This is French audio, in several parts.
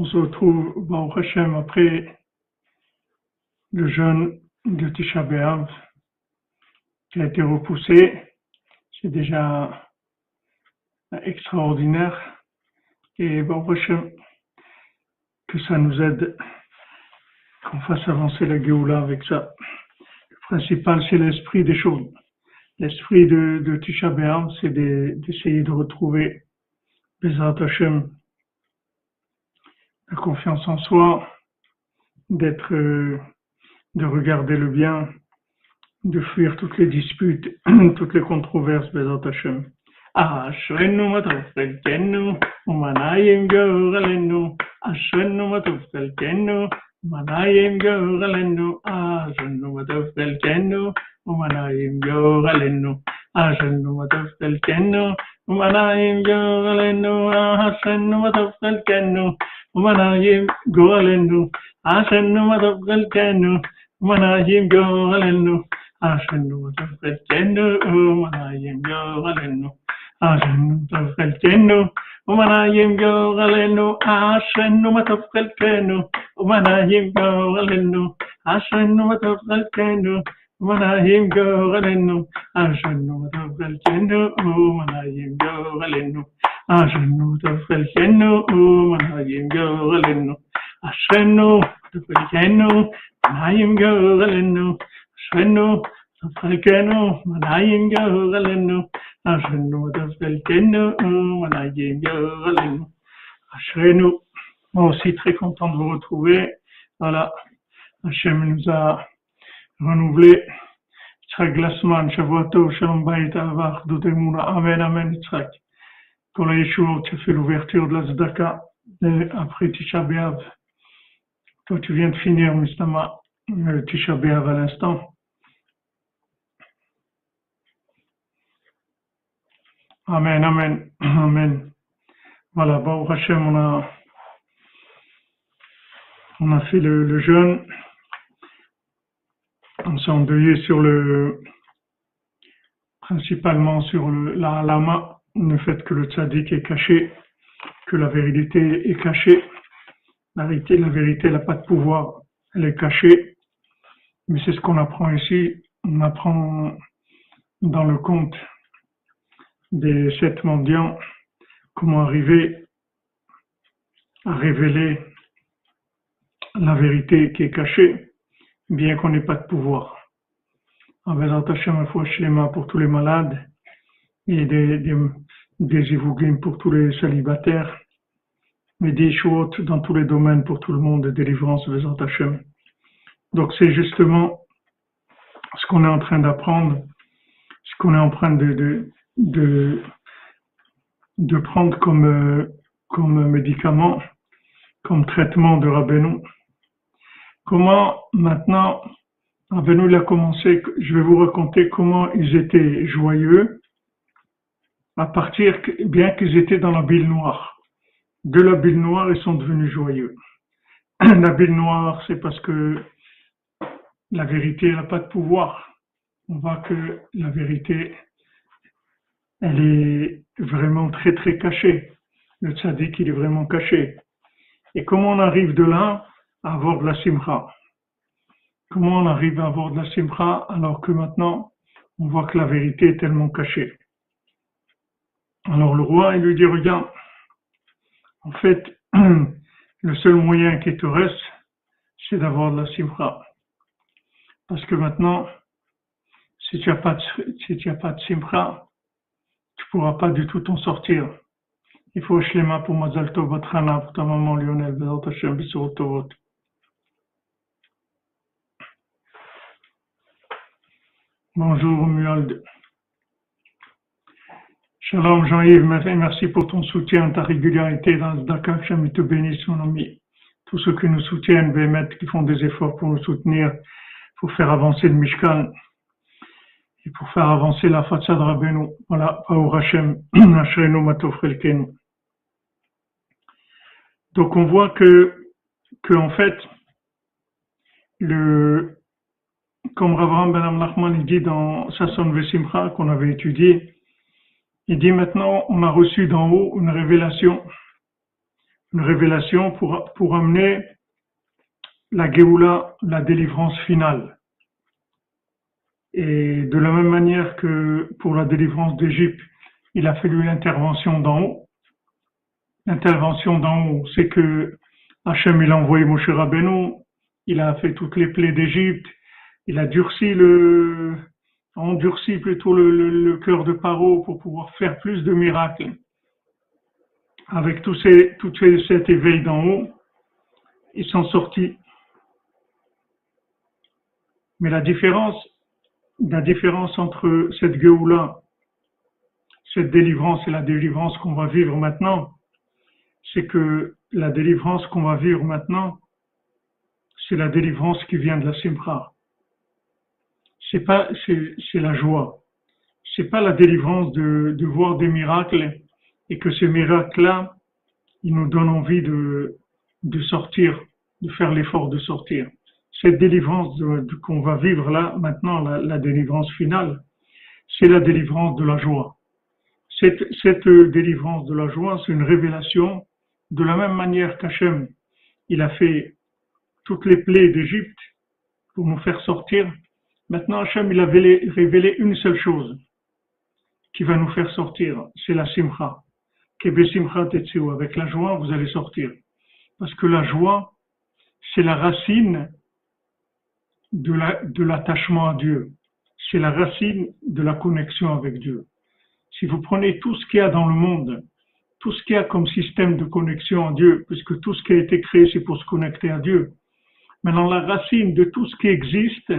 On se retrouve, Baruch Hashem, après le jeûne de Tisha B'Av qui a été repoussé. C'est déjà extraordinaire. Et Baruch Hashem, que ça nous aide, qu'on fasse avancer la Géoula avec ça. Le principal, c'est l'esprit des choses. L'esprit de, de Tisha B'Av, c'est d'essayer de retrouver Bezrat Hashem, la confiance en soi, d'être, euh, de regarder le bien, de fuir toutes les disputes, toutes les controverses, Bezrat Hashem. אשרנו מה טוב חלקנו, ומנעים גורלנו, אשרנו מה טוב חלקנו, ומנעים גורלנו, אשרנו מה טוב חלקנו, ומנעים גורלנו, אשרנו מה טוב חלקנו, ומנעים גורלנו, אשרנו מה טוב חלקנו, ومناجم قولنو عشان ما تبقى الجنو مناجم قولنو عشان ما تبقى الجنو مناجم قولنو عشان ما تبقى الجنو ومناجم قولنو عشان ما تبقى الجنو ومناجم قولنو عشان ما تبقى الجنو മനായും ഗോകലെന്നു അർഷന്നു തകൽച്ചെന്നു മനായും ഗോകലെന്നു Ashenu tefilchenu umanayim gorelenu. Ashenu tefilchenu umanayim gorelenu. Ashenu tefilchenu umanayim gorelenu. Ashenu tefilchenu umanayim gorelenu. Ashenu. Moi aussi très content de vous retrouver. Voilà. Hachem nous a renouvelé. Yitzhak Glassman, Shavuot Shalom Bayit Avach, Amen, Amen, Yitzhak. Pour la Yeshua, tu as fait l'ouverture de la Zdaka après Tisha B'Av. Toi, tu viens de finir, Mistama, euh, Tisha B'Av à l'instant. Amen, Amen, Amen. Voilà, Baruch Hashem, on a, on a fait le, le jeûne. On s'est endeuillé sur le, principalement sur le, la lama, le fait que le tzaddik est caché, que la vérité est cachée. La vérité, la n'a pas de pouvoir, elle est cachée. Mais c'est ce qu'on apprend ici. On apprend dans le conte des sept mendiants comment arriver à révéler la vérité qui est cachée, bien qu'on n'ait pas de pouvoir. En faisant Hashem pour tous les malades et des, des Ivougim pour tous les célibataires, mais des Shuot dans tous les domaines pour tout le monde, de délivrance Vezant Hashem. Donc c'est justement ce qu'on est en train d'apprendre, ce qu'on est en train de, de, de, de prendre comme, euh, comme médicament, comme traitement de Rabbeinu. Comment maintenant, Rabbeinu a commencé, je vais vous raconter comment ils étaient joyeux à partir, bien qu'ils étaient dans la bile noire. De la bile noire, ils sont devenus joyeux. La bile noire, c'est parce que la vérité n'a pas de pouvoir. On voit que la vérité, elle est vraiment très très cachée. Le tzaddik, il est vraiment caché. Et comment on arrive de là à avoir de la simcha? Comment on arrive à avoir de la simcha alors que maintenant, on voit que la vérité est tellement cachée? Alors le roi, il lui dit, regarde, en fait, le seul moyen qui te reste, c'est d'avoir de la simcha. Parce que maintenant, si tu n'as pas, de, si tu tu pourras pas du tout t'en sortir. Il faut shlema pour Mazal Tov Batrana, pour ta maman Lionel, Bezat Hashem, Tovot. Bonjour Muald. Shalom Jean-Yves, merci pour ton soutien, ta régularité dans le Dakar. Que te bénisse, mon ami. Tous ceux qui nous soutiennent, Bémet, qui font des efforts pour nous soutenir, pour faire avancer le Mishkan et pour faire avancer la façade Rabbeinu. Voilà, Paour Hashem, Hashrenu Matofrelken. Donc on voit que, que en fait, le, comme Ravram Ben Amnachman dit dans Sasson Vesimcha qu'on avait étudié, il dit maintenant on a reçu d'en haut une révélation. une révélation pour, pour amener la Géoula, la délivrance finale. Et de la même manière que pour la délivrance d'Égypte, il a fallu l'intervention d'en haut. L'intervention d'en haut, c'est que Hachem, il a envoyé Moshe Rabbeinu, il a fait toutes les plaies d'Égypte, il a durci le, endurci plutôt le, cœur de Paro pour pouvoir faire plus de miracles. Avec tout, ces, tout cet éveil d'en haut, ils sont sortis. Mais la différence, la différence entre cette Géoula, cette délivrance et la délivrance qu'on va vivre maintenant, c'est que la délivrance qu'on va vivre maintenant, c'est la délivrance qui vient de la Simcha. C'est pas, c'est la joie. C'est pas la délivrance de, de voir des miracles et que ces miracles-là, ils nous donnent envie de, de sortir, de faire l'effort de sortir. Cette délivrance qu'on va vivre là, maintenant, la, délivrance finale, c'est la délivrance de la joie. Cette, cette délivrance de la joie, c'est une révélation de la même manière qu'Hachem, il a fait toutes les plaies d'Égypte pour nous faire sortir. Maintenant, Hachem, il a révélé une seule chose qui va nous faire sortir, c'est la simcha. Avec la joie, vous allez sortir. Parce que la joie, c'est la racine de l'attachement à Dieu. C'est la racine de la connexion avec Dieu. Si vous prenez tout ce qu'il y a dans le monde, tout ce qu'il y a comme système de connexion à Dieu, puisque tout ce qui a été créé, c'est pour se connecter à Dieu. Maintenant, la racine de tout ce qui existe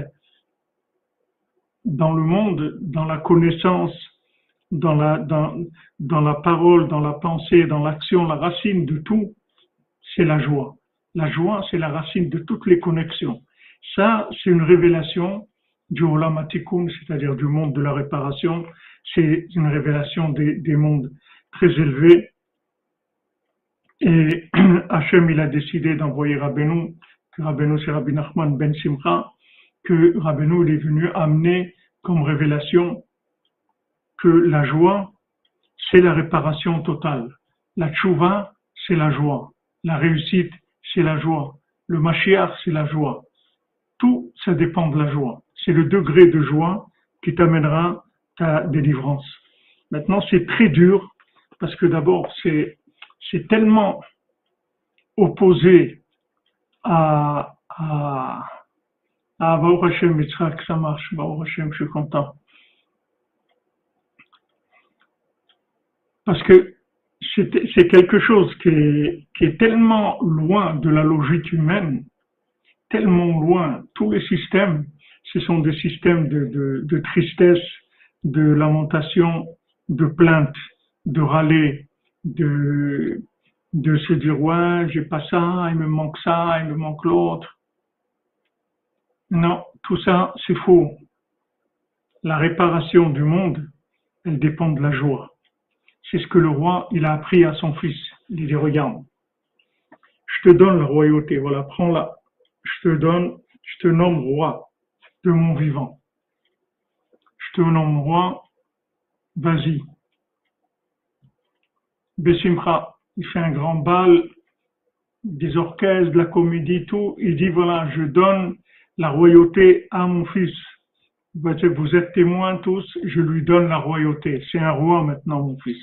dans le monde, dans la connaissance, dans la, dans, dans la parole, dans la pensée, dans l'action, la racine de tout, c'est la joie. La joie, c'est la racine de toutes les connexions. Ça, c'est une révélation du Olam c'est-à-dire du monde de la réparation. C'est une révélation des, des mondes très élevés. Et Hachem, il a décidé d'envoyer Rabbeinu, que Rabbeinu c'est Rabbi Nachman ben Simcha, que Rabbeinu il est venu amener comme révélation que la joie, c'est la réparation totale. La tchouva, c'est la joie. La réussite, c'est la joie. Le Mashiach, c'est la joie. Tout, ça dépend de la joie. C'est le degré de joie qui t'amènera ta délivrance. Maintenant, c'est très dur parce que d'abord, c'est, c'est tellement opposé à, à, à Baruch Hashem, que ça marche. Baruch Hashem, je suis content. Parce que c'est quelque chose qui est, tellement loin de la logique humaine, tellement loin. Tous les systèmes, ce sont des systèmes de tristesse, de lamentation, de plainte de râler, de, de se dire ouais, j'ai pas ça, il me manque ça, il me manque l'autre. Non, tout ça, c'est faux. La réparation du monde, elle dépend de la joie. C'est ce que le roi, il a appris à son fils. Il dit, regarde, je te donne la royauté, voilà, prends-la. Je te donne, je te nomme roi de mon vivant. Je te nomme roi, vas-y, Bessimcha, il fait un grand bal, des orchestres, de la comédie, tout. Il dit voilà, je donne la royauté à mon fils. Vous êtes témoins tous, je lui donne la royauté. C'est un roi maintenant, mon fils.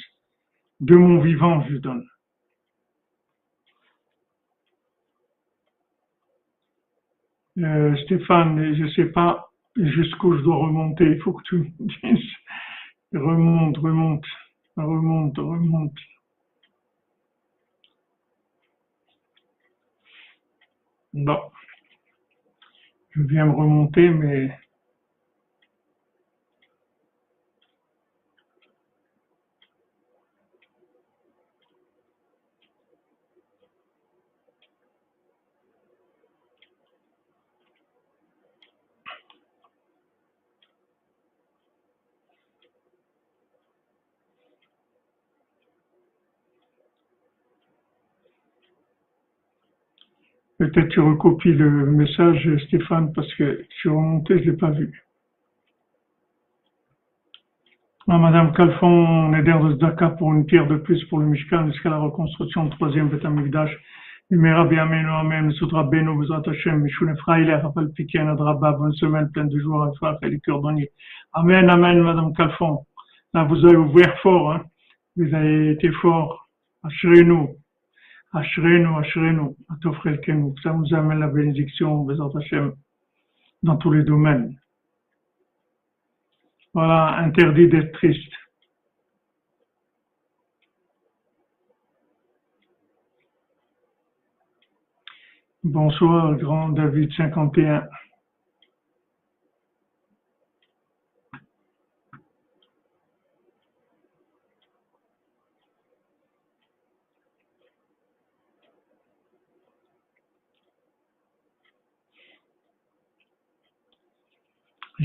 De mon vivant, je donne. Euh, Stéphane, je ne sais pas jusqu'où je dois remonter. Il faut que tu me dises. Remonte, remonte, remonte, remonte. Je viens me remonter, mais Peut-être tu recopies le message, Stéphane, parce que je suis remonté, je l'ai pas vu. Ah, Madame Calfon, on est d'air de Zdaka pour une pierre de plus pour le Mishkan jusqu'à la reconstruction du troisième Beth Amikdash. Numera Biamenu Amen, Soudra Beno, Bezrat Hashem, Adraba, bonne semaine pleine de Efra, et les. Amen, Amen, Madame Calfon. Là, vous avez ouvert fort, hein. Vous avez été fort. Ashrenu, Ashrenu, Ashrenu, Atofrel Kenu. Ça nous amène la bénédiction, Bezrat Hashem, dans tous les domaines. Voilà, interdit d'être triste. Bonsoir, grand David 51.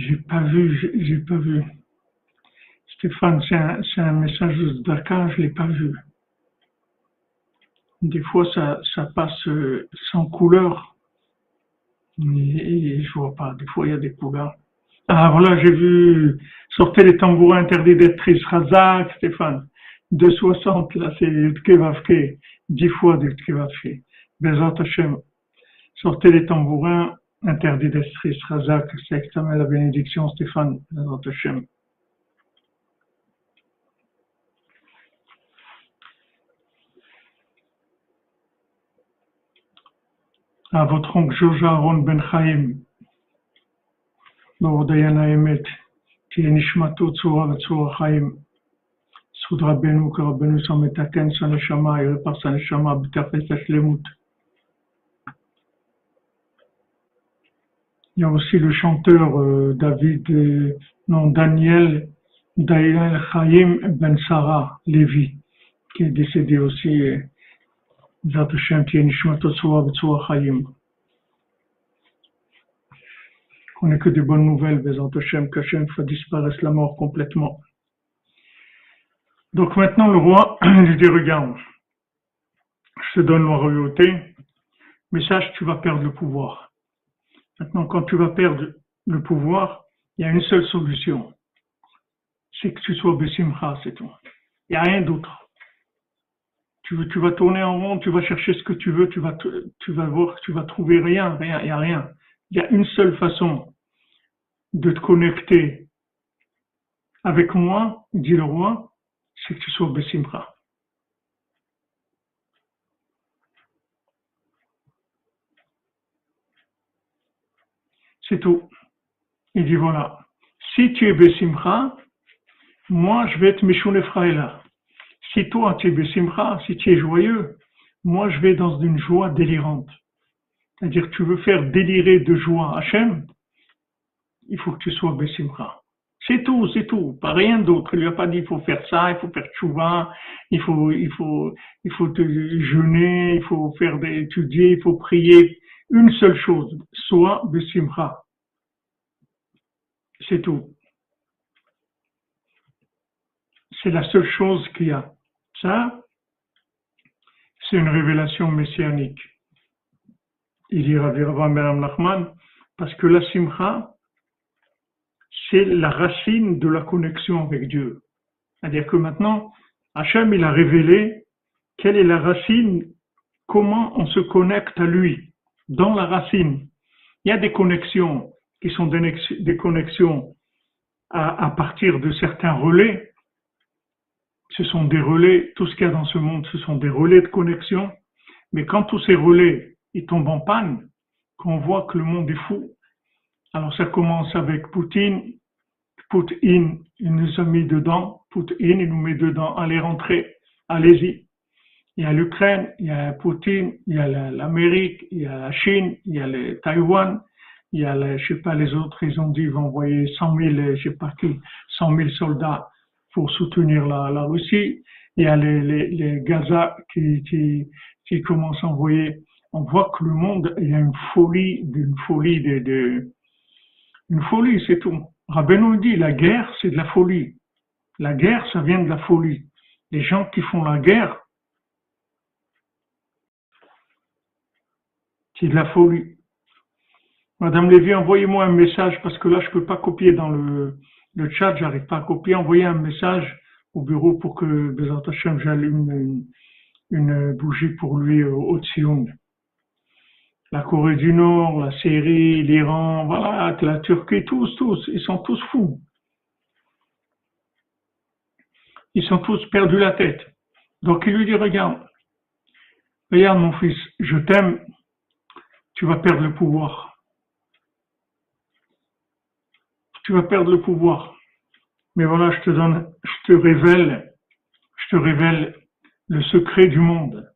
J'ai pas vu, j'ai- pas vu. Stéphane, c'est un, message de Dakar, je l'ai pas vu. Des fois, ça, passe euh, sans couleur, et je vois pas. Des fois, il y a des couleurs. Ah, voilà, j'ai vu, sortez les tambourins interdits d'être. Razak, Stéphane. 260, là, c'est Tkevavke. 10 fois du Tkevavke. Bezat. Sortez les tambourins interdit Interdidastrice Razak s'exclama la bénédiction Stéphane, Bezrat Hachem. à votre oncle Georges Aaron Ben Chaim, Lord Dayana Emet, qui est Nishmato Tsura Tsura Chaim, Soudra Benu, Karabenu Sametaken, Saneshama, et répare Saneshama, Bitafet Il y a aussi le chanteur euh, David, euh, non Daniel, Daniel Chaim Ben Sarah Levi, qui est décédé aussi. Euh, On n'est que de bonnes nouvelles, Bezat Hashem, qu'Hachem disparaisse la mort complètement. Donc maintenant, le roi lui dit, regarde, je te donne la royauté, mais sache, tu vas perdre le pouvoir. Maintenant, quand tu vas perdre le pouvoir, il y a une seule solution. C'est que tu sois Bessimcha, c'est tout. Il n'y a rien d'autre. Tu, tu vas tourner en rond, tu vas chercher ce que tu veux, tu vas, tu vas voir tu vas trouver rien, rien, il n'y a rien. Il y a une seule façon de te connecter avec moi, dit le roi, c'est que tu sois Bessimcha. C'est tout. Il dit voilà, si tu es Bessimcha, moi je vais être Mishun Efraïla. Si toi tu es Bessimcha, si tu es joyeux, moi je vais dans une joie délirante. C'est-à-dire tu veux faire délirer de joie Hachem, il faut que tu sois Bessimcha. C'est tout, c'est tout, pas rien d'autre. Il lui a pas dit il faut faire ça, il faut faire tchouva, il faut, il faut, il faut te jeûner, il faut faire des, étudier, il faut prier. Une seule chose, sois Bessimcha. C'est tout. C'est la seule chose qu'il y a. Ça, c'est une révélation messianique. Il dit Rabbi Ben Nachman, parce que la simcha, c'est la racine de la connexion avec Dieu. C'est-à-dire que maintenant, Hachem, il a révélé quelle est la racine, comment on se connecte à lui, dans la racine. Il y a des connexions qui sont des, nex- des connexions à, partir de certains relais. Ce sont des relais, tout ce qu'il y a dans ce monde, ce sont des relais de connexion. Mais quand tous ces relais, ils tombent en panne, qu'on voit que le monde est fou, alors ça commence avec Poutine. Poutine, il nous a mis dedans. Poutine, il nous met dedans. Allez, rentrez. Allez-y. Il y a l'Ukraine, il y a Poutine, il y a la- l'Amérique, il y a la Chine, il y a le Taïwan, il y a, le- je sais pas, les autres, ils ont dit, ils vont envoyer 100 000, euh, je sais pas qui, 100 000 soldats pour soutenir la, la Russie. Il y a les, les, les Gaza qui, qui, qui commencent à envoyer. On voit que le monde, il y a une folie, une folie de, une folie, c'est tout. Rabbeinu dit, la guerre, c'est de la folie. La guerre, ça vient de la folie. Les gens qui font la guerre, c'est de la folie. Madame Lévy, envoyez-moi un message parce que là, je peux pas copier dans le, le chat, j'arrive pas à copier, envoyez un message au bureau pour que Bezat Hashem, j'allume une, bougie pour lui au, au La Corée du Nord, la Syrie, l'Iran, voilà, la Turquie, tous, tous, ils sont tous fous. Ils sont tous perdus la tête. Donc il lui dit, regarde, regarde mon fils, je t'aime, tu vas perdre le pouvoir. Tu vas perdre le pouvoir. Mais voilà, je te donne, je te révèle, je te révèle le secret du monde,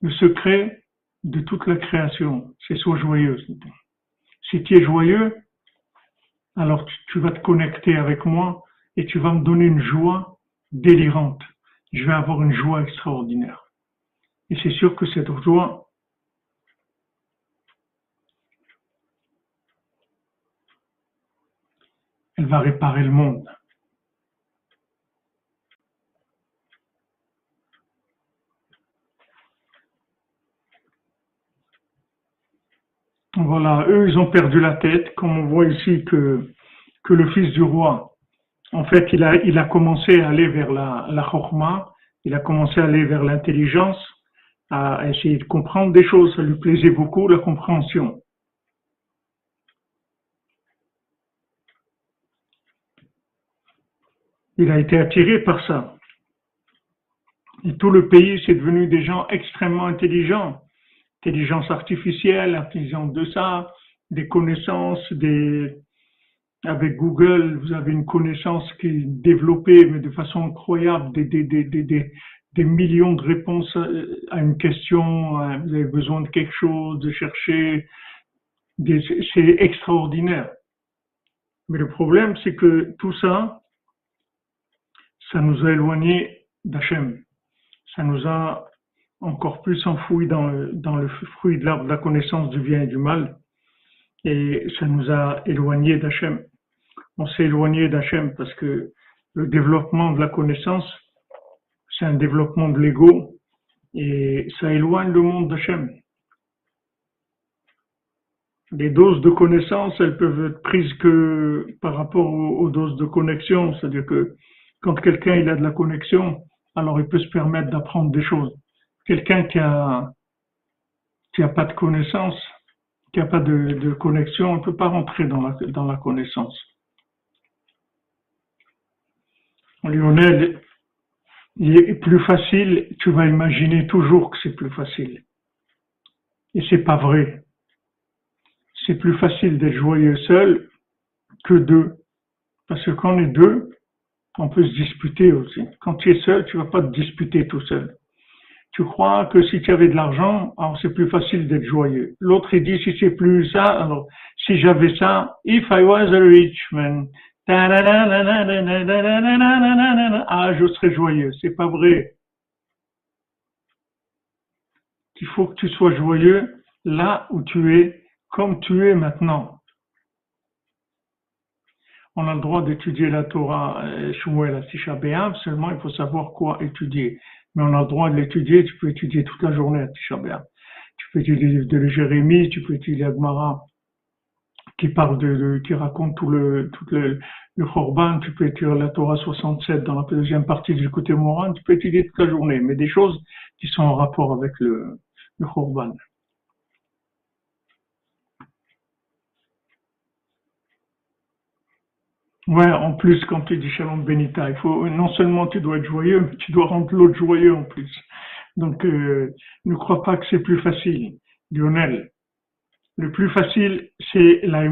le secret de toute la création. C'est sois joyeux. Si tu es joyeux, alors tu vas te connecter avec moi et tu vas me donner une joie délirante. Je vais avoir une joie extraordinaire. Et c'est sûr que cette joie, elle va réparer le monde. Voilà, eux, ils ont perdu la tête, comme on voit ici que, que le fils du roi, en fait, il a, il a commencé à aller vers la, la chorma, il a commencé à aller vers l'intelligence, à essayer de comprendre des choses, ça lui plaisait beaucoup, la compréhension. Il a été attiré par ça. Et tout le pays, c'est devenu des gens extrêmement intelligents intelligence artificielle, l'intelligence de ça, des connaissances, des, avec Google, vous avez une connaissance qui est développée, mais de façon incroyable, des, des, millions de réponses à une question, vous avez besoin de quelque chose, de chercher, c'est extraordinaire. Mais le problème, c'est que tout ça, ça nous a éloignés d'Hachem. Ça nous a encore plus enfoui dans le, fruit de l'arbre de la connaissance du bien et du mal. Et ça nous a éloignés d'Hachem. On s'est éloigné d'Hachem parce que le développement de la connaissance, c'est un développement de l'ego et ça éloigne le monde d'Hachem. Les doses de connaissance, elles peuvent être prises que par rapport aux, doses de connexion. C'est-à-dire que quand quelqu'un a de la connexion, alors il peut se permettre d'apprendre des choses quelqu'un qui a, qui a pas de connaissance, qui a pas de, connexion, ne peut pas rentrer dans la, dans la connaissance. Lionel, il est plus facile, tu vas imaginer toujours que c'est plus facile. Et c'est pas vrai. C'est plus facile d'être joyeux seul que deux. Parce que quand on est deux, on peut se disputer aussi. Quand tu es seul, tu vas pas te disputer tout seul tu crois que si tu avais de l'argent, alors c'est plus facile d'être joyeux. L'autre, il dit, si c'est plus ça, alors, si j'avais ça, if I was a rich man, ah, je serais joyeux. C'est pas vrai. Il faut que tu sois joyeux là où tu es, comme tu es maintenant. On a le droit d'étudier la Torah Shmuel à Tisha seulement il faut savoir quoi étudier mais on a le droit de l'étudier. Tu peux étudier toute la journée à Tisha Tu peux étudier le livre de Jérémie, tu peux étudier Agmara qui parle de, qui raconte tout le, tout le, le Khorban, tu peux étudier la Torah 67 dans la deuxième partie du côté Moran, tu peux étudier toute la journée, mais des choses qui sont en rapport avec le, le. Ouais, en plus, quand tu dis Shalom Benita, il faut, non seulement tu dois être joyeux, mais tu dois rendre l'autre joyeux en plus. Donc, euh, ne crois pas que c'est plus facile. Lionel, le plus facile, c'est la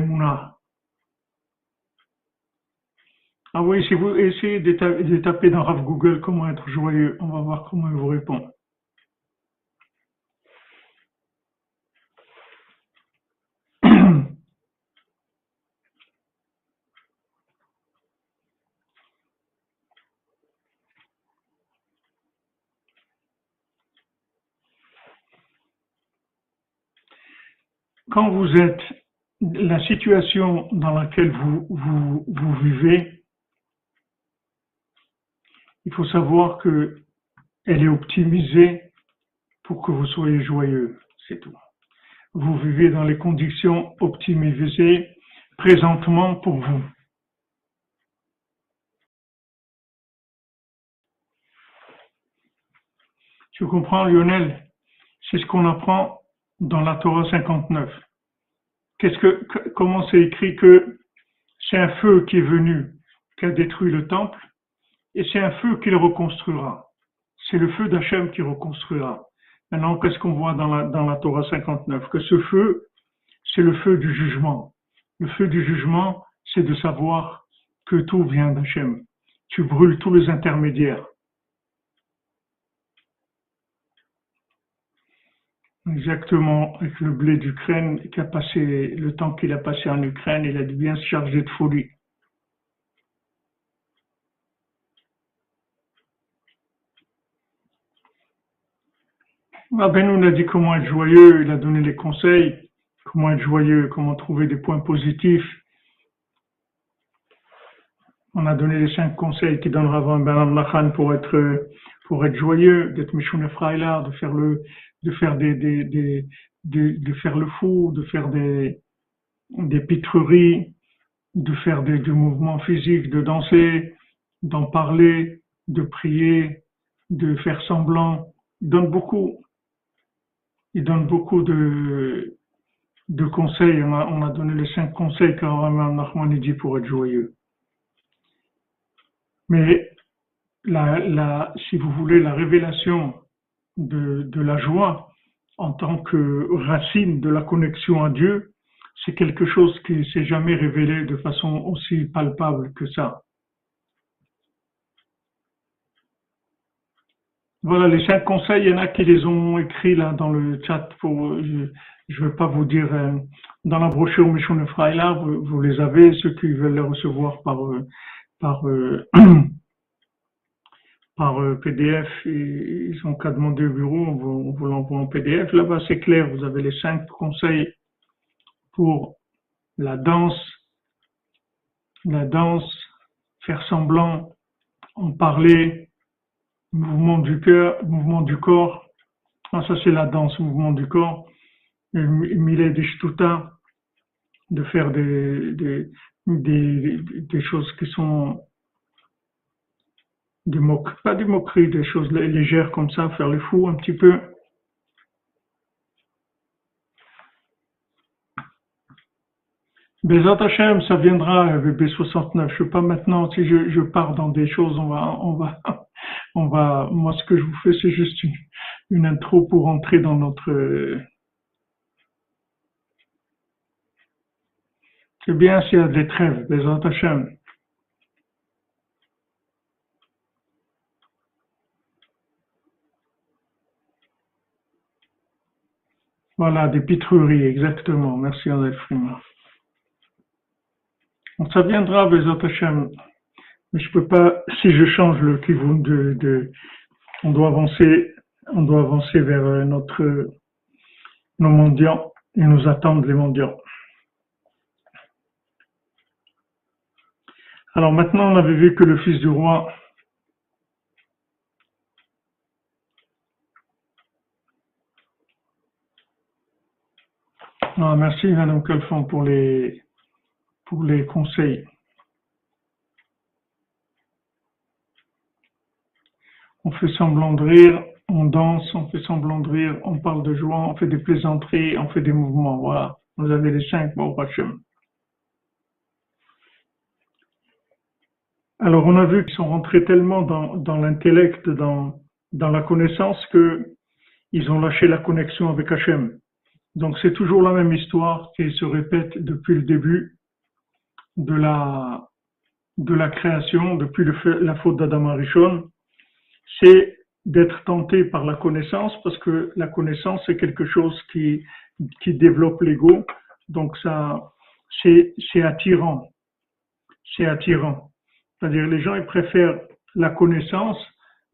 Ah oui, si vous essayez de, taper dans Rav Google comment être joyeux, on va voir comment il vous répond. quand vous êtes la situation dans laquelle vous, vous, vivez, il faut savoir que elle est optimisée pour que vous soyez joyeux, c'est tout. Vous vivez dans les conditions optimisées présentement pour vous. Tu comprends, Lionel? C'est ce qu'on apprend dans la Torah 59. Qu'est-ce que, comment c'est écrit que c'est un feu qui est venu, qui a détruit le temple, et c'est un feu qu'il reconstruira. C'est le feu d'Hachem qui reconstruira. Maintenant, qu'est-ce qu'on voit dans la, dans la Torah 59 Que ce feu, c'est le feu du jugement. Le feu du jugement, c'est de savoir que tout vient d'Hachem. Tu brûles tous les intermédiaires. Exactement, avec le blé d'Ukraine qui a passé le temps qu'il a passé en Ukraine, il a dû bien se charger de folie. Ah ben nous, a dit comment être joyeux, il a donné les conseils, comment être joyeux, comment trouver des points positifs. On a donné les cinq conseils qui donnera avant Ben Lachan pour être, pour être joyeux, d'être Mishune Freila, de faire le, de faire des, des, des, de, faire le fou, de faire des, des pitreries, de faire des, du mouvement physique, de danser, d'en parler, de prier, de faire semblant. Il donne beaucoup. Il donne beaucoup de, de conseils. On a, on a donné les cinq conseils qu'Aram Nachman dit pour être joyeux. Mais la, la, si vous voulez, la révélation de, de la joie en tant que racine de la connexion à Dieu, c'est quelque chose qui s'est jamais révélé de façon aussi palpable que ça. Voilà les cinq conseils, il y en a qui les ont écrits là dans le chat pour, je ne veux pas vous dire, euh, dans la brochure Michon Freiler, vous, vous, les avez, ceux qui veulent les recevoir par, euh, par, euh, par euh, PDF, ils ont qu'à demander au bureau, on vous, l'envoie en PDF. Là-bas, c'est clair, vous avez les cinq conseils pour la danse, la danse, faire semblant, en parler, mouvement du cœur, mouvement du corps. Ah, ça, c'est la danse, mouvement du corps. Millet des de faire des, des, des choses qui sont des pas des moqueries, des choses légères comme ça, faire le fou un petit peu. Bezat Hashem, ça viendra avec B69. Je sais pas maintenant si je, pars dans des choses, on va, on va, on va. Moi, ce que je vous fais, c'est juste une, intro pour entrer dans notre. C'est bien s'il y a des trêves, Bezat Hashem. Voilà, des pitreries, exactement. Merci André Ça viendra, Bezat Hashem. Mais je peux pas, si je change le kivun de, on doit avancer, on doit avancer vers euh, notre, nos mendiants et nous attendre les mendiants. Alors maintenant, on avait vu que le fils du roi Ah, merci Madame Calfon pour les, pour les conseils. On fait semblant de rire, on danse, on fait semblant de rire, on parle de joie, on fait des plaisanteries, on fait des mouvements. Voilà, vous avez les cinq bon Alors on a vu qu'ils sont rentrés tellement dans, dans l'intellect, dans, dans la connaissance, que ils ont lâché la connexion avec Hachem. Donc c'est toujours la même histoire qui se répète depuis le début de la, de la création, depuis la faute d'Adam Arishon. C'est d'être tenté par la connaissance parce que la connaissance c'est quelque chose qui, qui développe l'ego. Donc ça, c'est, c'est attirant. C'est attirant. C'est-à-dire les gens ils préfèrent la connaissance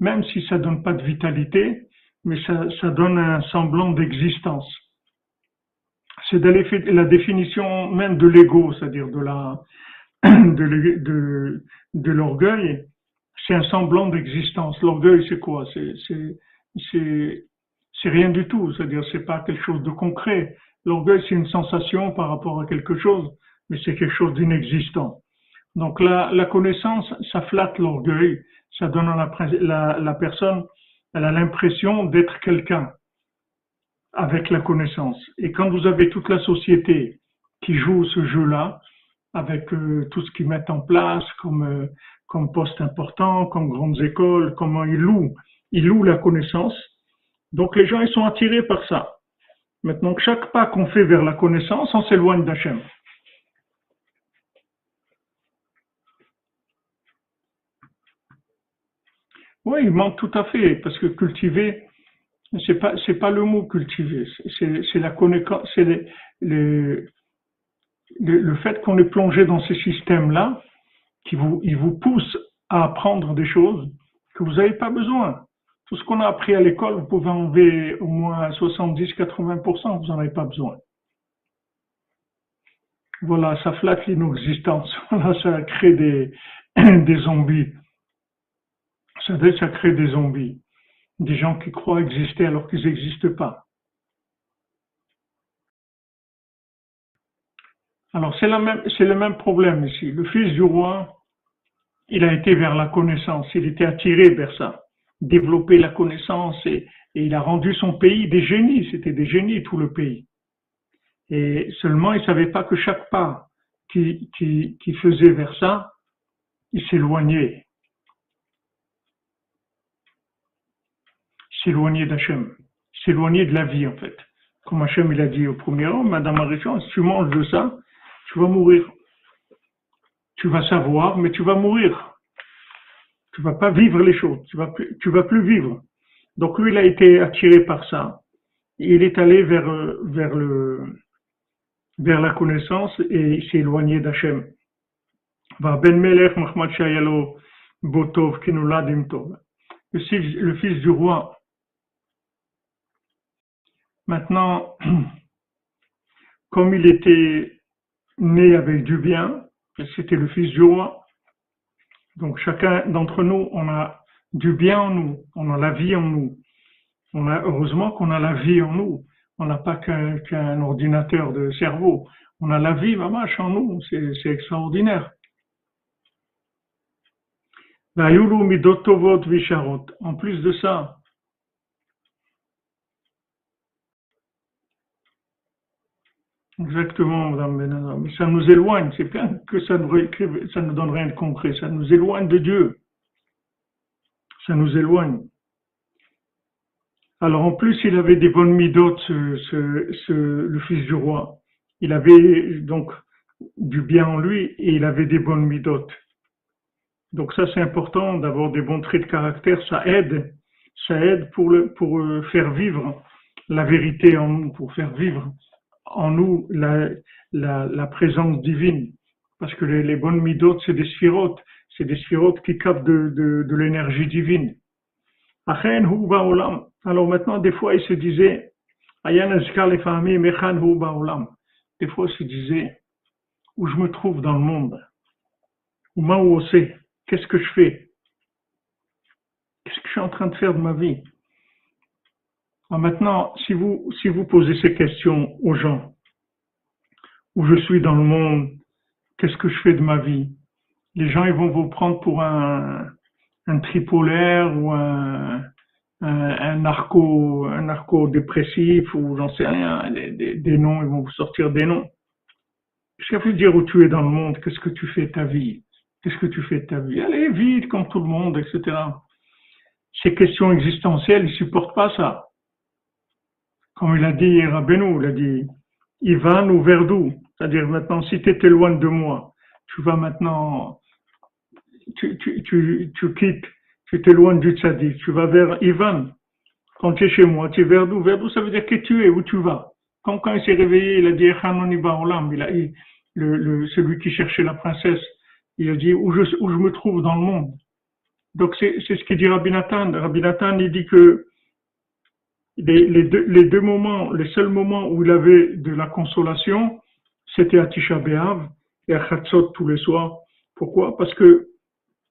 même si ça donne pas de vitalité, mais ça, ça donne un semblant d'existence c'est la définition même de l'ego, c'est-à-dire de la de, de, de l'orgueil, c'est un semblant d'existence. L'orgueil, c'est quoi? C'est rien du tout, c'est-à-dire c'est pas quelque chose de concret. L'orgueil, c'est une sensation par rapport à quelque chose, mais c'est quelque chose d'inexistant. Donc la, la connaissance, ça flatte l'orgueil, ça donne à la, la personne elle a l'impression d'être quelqu'un avec la connaissance. Et quand vous avez toute la société qui joue ce jeu-là, avec euh, tout ce qu'ils mettent en place comme, euh, comme poste important, comme grandes écoles, comment ils louent, ils louent la connaissance. Donc les gens, ils sont attirés par ça. Maintenant, chaque pas qu'on fait vers la connaissance, on s'éloigne d'Hachem. Oui, il manque tout à fait, parce que cultiver, c'est pas, c'est pas le mot cultiver, c'est la connaissance, c'est le, le, fait qu'on est plongé dans ces systèmes-là, qui vous, ils vous poussent à apprendre des choses que vous n'avez pas besoin. Tout ce qu'on a appris à l'école, vous pouvez enlever au moins 70-80%, vous n'en avez pas besoin. Voilà, ça flatte l'inexistence. Voilà, ça crée des, des zombies. Ça, ça crée des zombies. Des gens qui croient exister alors qu'ils n'existent pas. Alors c'est le même problème ici. Le fils du roi, il a été vers la connaissance, il était attiré vers ça, développer la connaissance et, il a rendu son pays des génies, c'était des génies tout le pays. Et seulement il savait pas que chaque pas qui, qui, faisait vers ça, il s'éloignait. S'éloignait d'Hachem, s'éloignait de la vie en fait. Comme Hachem il a dit au premier homme, Madame Marichon, si tu manges de ça, tu vas mourir. Tu vas savoir, mais tu vas mourir. Tu vas pas vivre les choses. Tu vas plus, tu vas plus vivre. Donc lui, il a été attiré par ça. Il est allé vers, vers le, vers la connaissance et il s'est éloigné d'Hachem. Ben le fils du roi. Maintenant, comme il était né avec du bien, c'était le fils du roi. Donc chacun d'entre nous, on a du bien en nous, on a la vie en nous. On a, heureusement qu'on a la vie en nous. On n'a pas qu'un ordinateur de cerveau. On a la vie, mamache, en nous. C'est extraordinaire. En plus de ça, Exactement, Madame Benazar. Mais ça nous éloigne, c'est bien que ça nous, ça nous donne rien de concret, ça nous éloigne de Dieu. Ça nous éloigne. Alors en plus, il avait des bonnes midotes, ce, le fils du roi. Il avait donc du bien en lui et il avait des bonnes midotes. Donc ça, c'est important d'avoir des bons traits de caractère. Ça aide, ça aide pour, le, pour euh, faire vivre la vérité en nous, pour faire vivre en nous la, la, la présence divine. Parce que les, les bonnes midotes, c'est des sphirotes. C'est des sphirotes qui captent de, de, de l'énergie divine. Alors maintenant, des fois, il se disait, des fois, il se disait, où je me trouve dans le monde, où qu'est-ce que je fais, qu'est-ce que je suis en train de faire de ma vie? Maintenant, si vous, si vous posez ces questions aux gens, où je suis dans le monde, qu'est-ce que je fais de ma vie, les gens ils vont vous prendre pour un, un tripolaire ou un, un, narco, un narco dépressif ou j'en sais rien, des, des, noms, ils vont vous sortir des noms. Que veut dire où tu es dans le monde Qu'est-ce que tu fais de ta vie Qu'est-ce que tu fais ta vie Allez vite comme tout le monde, etc. Ces questions existentielles, ils supportent pas ça comme il a dit Rabbeinu, il a dit Ivan ou Verdou, c'est-à-dire maintenant si tu loin de moi, tu vas maintenant, tu, tu, tu, tu quittes, tu t'éloignes du tzaddik, tu vas vers Ivan. Quand tu es chez moi, tu es Verdou. Verdou, ça veut dire que tu es, où tu vas. Comme quand il s'est réveillé, il a dit Baolam, il a dit, le, le, celui qui cherchait la princesse, il a dit où je, où je me trouve dans le monde? Donc c'est ce qu'il dit Rabbi Nathan. Rabbi Nathan, il dit que les, deux, les, deux, moments, les seuls moments où il avait de la consolation, c'était à Tisha B'Av et à Chatzot tous les soirs. Pourquoi? Parce que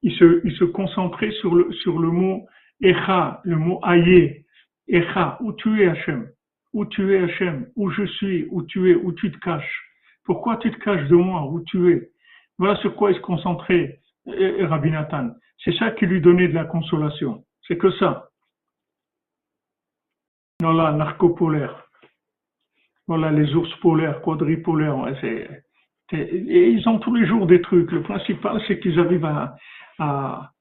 il se, il se concentrait sur le, sur le mot Echa, le mot Aye. Echa, où tu es Hachem? Où tu es Hachem? Où je suis? Où tu es? Où tu te caches? Pourquoi tu te caches de moi? Où tu es? Voilà sur quoi il se concentrait, Rabbi Nathan. C'est ça qui lui donnait de la consolation. C'est que ça. Voilà, narcopolaire. Voilà, les ours polaires, quadripolaires. ils ont tous les jours des trucs. Le principal, c'est qu'ils arrivent à,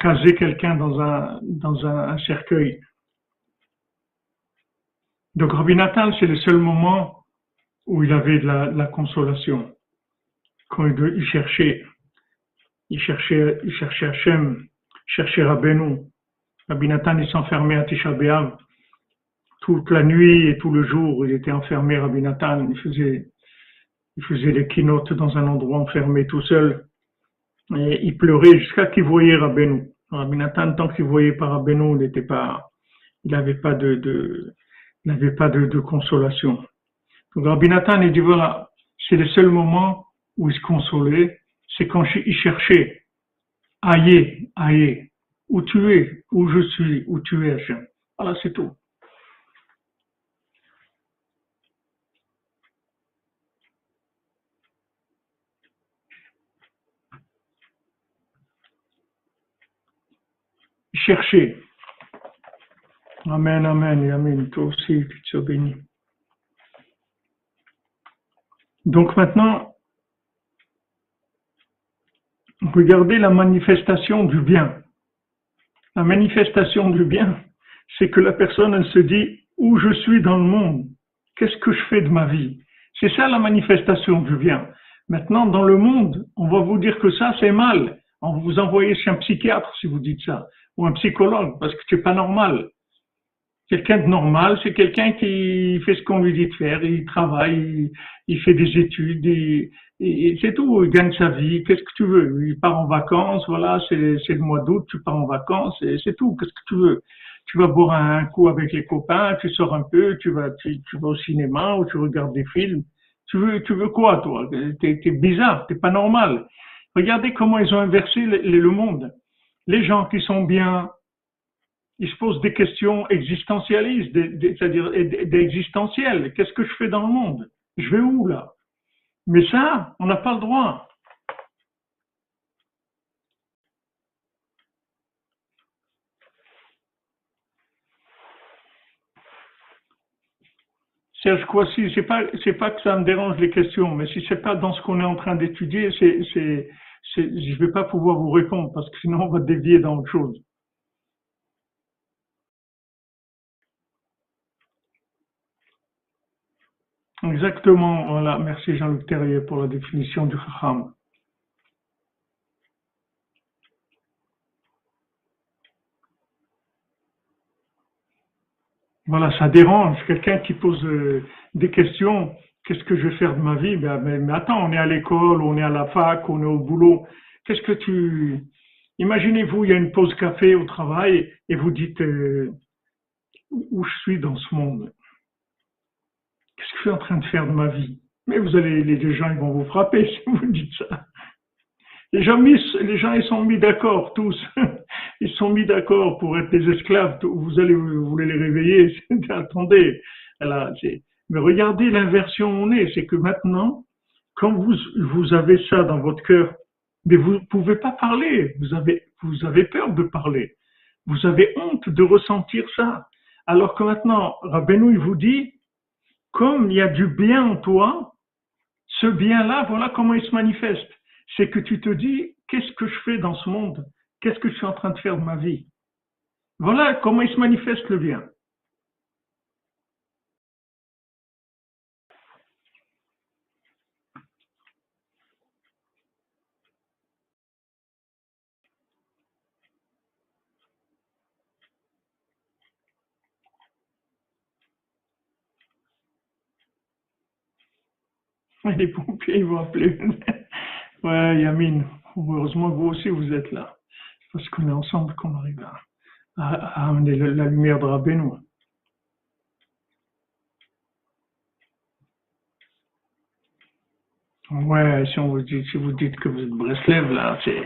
caser quelqu'un dans un, cercueil. Donc Rabbi Natal, c'est le seul moment où il avait de la, consolation. Quand il, cherchait, il cherchait, il cherchait Hachem, il cherchait Rabbeinu. Rabbi Nathan, il s'enfermait à Tisha. Toute la nuit et tout le jour, il était enfermé, Rabbi Nathan. Il faisait, il faisait les keynotes dans un endroit enfermé tout seul. Et il pleurait jusqu'à qu'il voyait Rabbeinu. Rabbi Nathan, tant qu'il voyait pas Rabbeinu, il n'était pas, il n'avait pas de, de n'avait pas de, de, consolation. Donc Rabbi Nathan, il dit voilà, c'est le seul moment où il se consolait, c'est quand il cherchait, aïe, aïe, où tu es, où je suis, où tu es, Hachem. Voilà, c'est tout. Chercher. Amen, amen, amen. Toi aussi, tu sois béni. Donc maintenant, regardez la manifestation du bien. La manifestation du bien, c'est que la personne, elle se dit, où je suis dans le monde, qu'est-ce que je fais de ma vie? C'est ça la manifestation du bien. Maintenant, dans le monde, on va vous dire que ça, c'est mal. On vous envoyer chez un psychiatre si vous dites ça ou un psychologue, parce que tu n'es pas normal. Quelqu'un de normal, c'est quelqu'un qui fait ce qu'on lui dit de faire, il travaille, il, fait des études, et, c'est tout, il gagne sa vie, qu'est-ce que tu veux? Il part en vacances, voilà, c'est le mois d'août, tu pars en vacances, et c'est tout, qu'est-ce que tu veux? Tu vas boire un coup avec les copains, tu sors un peu, tu vas, tu, vas au cinéma ou tu regardes des films. Tu veux, tu veux quoi, toi? T'es es bizarre, t'es pas normal. Regardez comment ils ont inversé le monde les gens qui sont bien, ils se posent des questions existentialistes, c'est-à-dire d'existentielles. Qu'est-ce que je fais dans le monde? Je vais où là? Mais ça, on n'a pas le droit. Serge Kouassi, c'est pas, c'est pas que ça me dérange les questions, mais si c'est pas dans ce qu'on est en train d'étudier, c'est, je ne vais pas pouvoir vous répondre parce que sinon on va dévier dans autre chose. Exactement, voilà. Merci Jean-Luc Terrier pour la définition du Chacham. Voilà, ça dérange. Quelqu'un qui pose euh, des questions, Qu'est-ce que je vais faire de ma vie? Ben, mais, attends, on est à l'école, on est à la fac, on est au boulot. Qu'est-ce que tu... Imaginez-vous, il y a une pause café au travail et vous dites euh, où je suis dans ce monde? Qu'est-ce que je suis en train de faire de ma vie? Mais vous allez, les gens vont vous frapper si vous dites ça. Les gens, les gens ils sont mis d'accord tous. Ils sont mis d'accord pour être des esclaves. Vous allez, vous voulez les réveiller? Attendez, mais regardez l'inversion où on est, c'est que maintenant, quand vous, vous avez ça dans votre cœur, mais vous ne pouvez pas parler, vous avez, vous avez peur de parler, vous avez honte de ressentir ça. Alors que maintenant, Rabbeinu, il vous dit, comme il y a du bien en toi, ce bien-là, voilà comment il se manifeste. C'est que tu te dis, qu'est-ce que je fais dans ce monde? Qu'est-ce que je suis en train de faire de ma vie? Voilà comment il se manifeste le bien. Les pompiers, ils vont appeler. ouais, Yamine, heureusement vous aussi vous êtes là. Parce qu'on est ensemble qu'on arrive à, amener la, lumière de Rabbeinu. Ouais, si, on vous dit, si vous dites que vous êtes Breslev, là, c'est...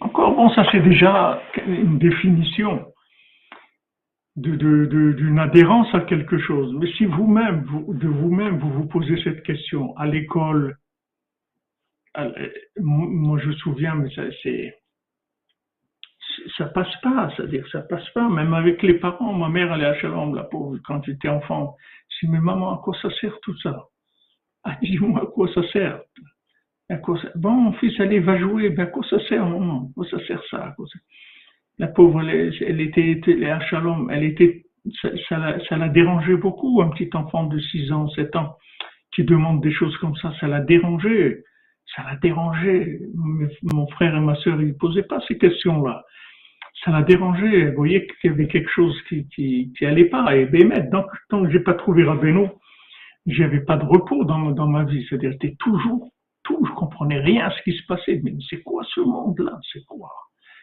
Encore bon, ça c'est déjà une définition d'une adhérence à quelque chose. Mais si vous-même, vous, de vous-même, vous vous posez cette question à l'école, moi je me souviens, mais c'est, ça passe pas, c'est-à-dire ça passe pas, même avec les parents, ma mère est à Shalom, la pauvre, quand j'étais enfant, je dis, mais maman, à quoi ça sert tout ça? Ah, Dis-moi à quoi ça sert? À quoi. Bon, mon fils, allez, va jouer, ben, à quoi ça sert, maman? À quoi ça sert ça La pauvre, elle, était, elle Shalom, elle était, ça, ça, ça l'a dérangé beaucoup, un petit enfant de 6 ans, 7 ans, qui demande des choses comme ça, ça l'a dérangé ça l'a dérangé. Mon frère et ma sœur, ils ne posaient pas ces questions-là. Ça l'a dérangé. Vous voyez qu'il y avait quelque chose qui, qui, allait pas. Et ben, donc, tant que j'ai pas trouvé Rabbeinu, j'avais pas de repos dans, ma vie. C'est-à-dire, j'étais toujours, tout, je comprenais rien à ce qui se passait. Mais c'est quoi ce monde-là? C'est quoi?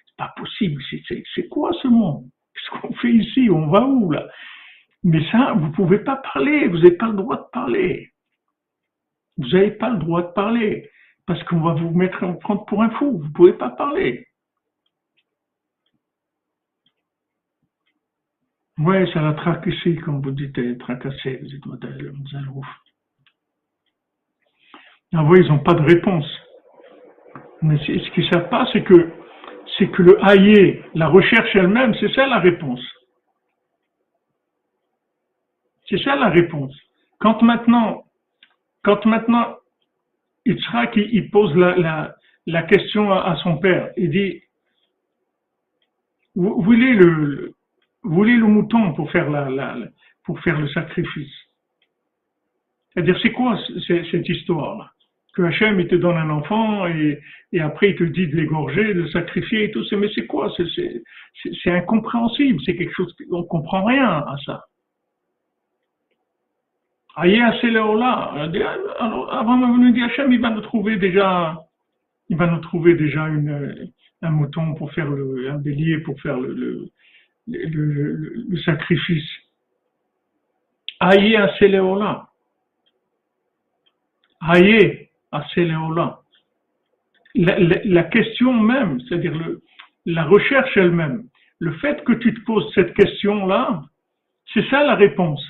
C'est pas possible. C'est quoi ce monde? Qu'est-ce qu'on fait ici? On va où, là? Mais ça, vous pouvez pas parler. Vous n'avez pas le droit de parler. Vous n'avez pas le droit de parler parce qu'on va vous mettre en prendre pour un fou, vous pouvez pas parler. Oui, ça la traque comme vous dites, tracassé, vous dites, madame Ah oui, ils n'ont pas de réponse. Mais ce qu'ils ne savent pas, c'est que, c'est que le haïer, la recherche elle-même, c'est ça la réponse. C'est ça la réponse. Quand maintenant, quand maintenant Yitzhak, il pose la, la, question à, son père. Il dit, vous voulez le, voulez le mouton pour faire, la, pour faire le sacrifice C'est-à-dire, c'est quoi cette histoire-là? Que Hachem, il te donne un enfant et, et après il te dit de l'égorger, de le sacrifier et tout. Mais c'est quoi? C'est incompréhensible. C'est quelque chose qu'on ne comprend rien à ça. Alors, avant de dire Hachem, il va nous trouver déjà, il va nous trouver déjà une, un mouton pour faire le, un bélier pour faire le, le, sacrifice. Aïe à Séléola. Aïe à Séléola. La, question même, c'est-à-dire la recherche elle-même, le fait que tu te poses cette question-là, c'est ça la réponse.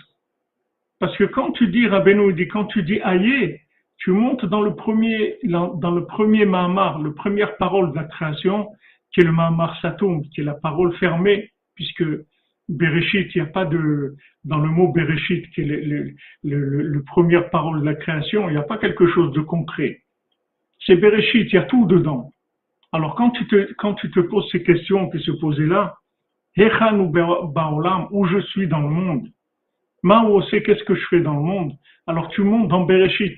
Parce que quand tu dis, Rabbeinu quand tu dis aïe, tu montes dans le premier, dans le premier Mahamar, la première parole de la création, qui est le Mahamar Satoum, qui est la parole fermée, puisque Bereshit, il n'y a pas de, dans le mot Bereshit, qui est le, première parole de la création, il n'y a pas quelque chose de concret. C'est Bereshit, il y a tout dedans. Alors quand tu te, poses ces questions qui se posaient là, où je suis dans le monde, Mao sait qu'est-ce que je fais dans le monde? Alors tu montes dans Bereshit.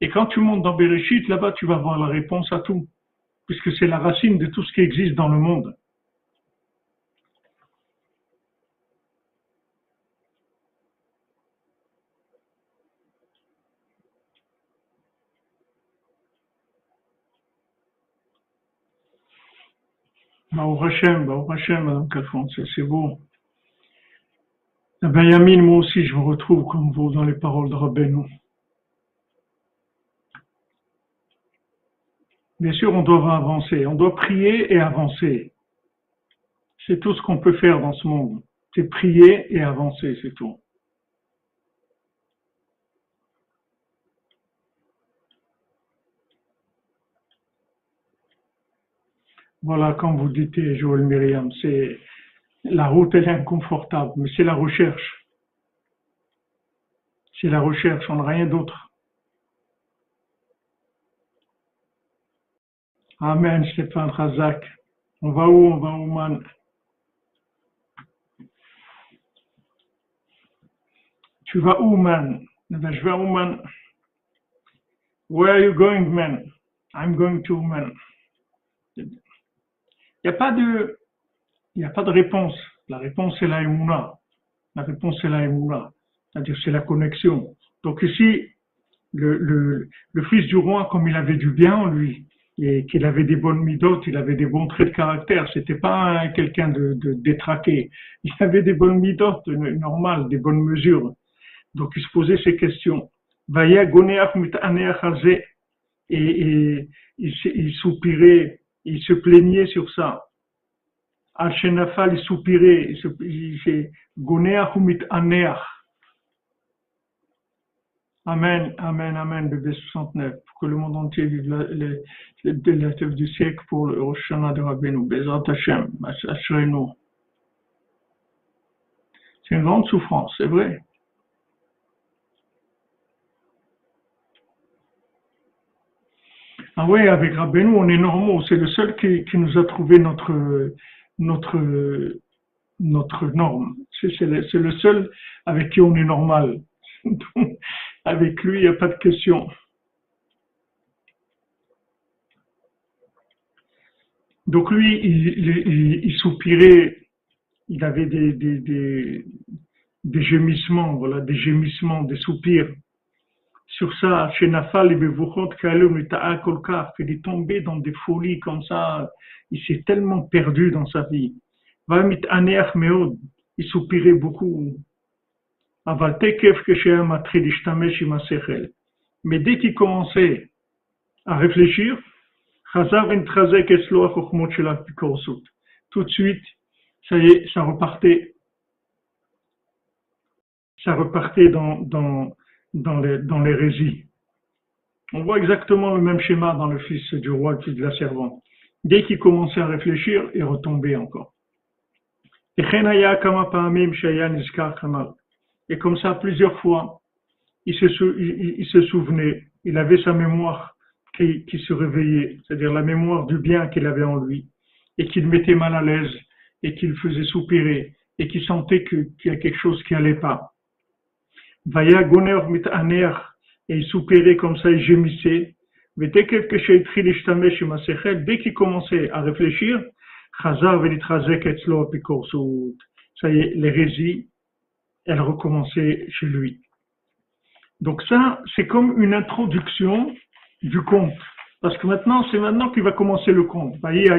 Et quand tu montes dans Bereshit, là-bas, tu vas avoir la réponse à tout. Puisque c'est la racine de tout ce qui existe dans le monde. Mao Hashem, Mao Hashem, Madame Calfon, c'est beau. Benjamin, moi aussi, je me retrouve comme vous dans les paroles de Rabbeinu. Bien sûr, on doit avancer, on doit prier et avancer. C'est tout ce qu'on peut faire dans ce monde. C'est prier et avancer, c'est tout. Voilà, comme vous dites, Joël Myriam, c'est la route, est inconfortable, mais c'est la recherche. C'est la recherche, on n'a rien d'autre. Amen, Stéphane Razak. On va où On va où, man? Tu vas où, man? Eh ben, Je vais où, man? Where are you going, man? I'm going to, man. Il n'y a pas de il a pas de réponse. La réponse, c'est la émouna. La réponse, c'est la émouna. C'est-à-dire, c'est la connexion. Donc ici, le, le, le, fils du roi, comme il avait du bien en lui, et qu'il avait des bonnes midotes, il avait des bons traits de caractère, c'était pas quelqu'un de, de détraqué. Il avait des bonnes midotes normales, des bonnes mesures. Donc il se posait ces questions. Et, et il soupirait, il se plaignait sur ça. Al-Shenafal, il soupirait, il ou Anéach. Amen, Amen, Amen, bébé 69, pour que le monde entier vive la, le, le, la du siècle pour le Rosh Hashanah de Rabbeinu, Bezrat. C'est une grande souffrance, c'est vrai. Ah oui, avec Rabbeinu, on est normaux. C'est le seul qui, qui, nous a trouvé notre, notre, notre norme. C'est le, le, seul avec qui on est normal. avec lui, il n'y a pas de question. Donc lui, il, soupirait, il avait des, des, des, des gémissements, voilà, des gémissements, des soupirs sur ça, chez Nafal, il est tombé dans des folies comme ça, il s'est tellement perdu dans sa vie. Il soupirait beaucoup. Mais dès qu'il commençait à réfléchir, tout de suite, ça y est, ça repartait, ça repartait dans, dans les, dans l'hérésie. On voit exactement le même schéma dans le fils du roi et de la servante. Dès qu'il commençait à réfléchir, il retombait encore. Et comme ça, plusieurs fois, il se, souvenait, il avait sa mémoire qui, qui se réveillait, c'est-à-dire la mémoire du bien qu'il avait en lui, et qu'il mettait mal à l'aise, et qu'il faisait soupirer, et qu'il sentait qu'il y a quelque chose qui allait pas. Vaya goner mit et il soupirait comme ça, il gémissait. Mais dès qu'il commençait à réfléchir, ça y est, l'hérésie, elle recommençait chez lui. Donc ça, c'est comme une introduction du conte. Parce que maintenant, c'est maintenant qu'il va commencer le conte. Maintenant,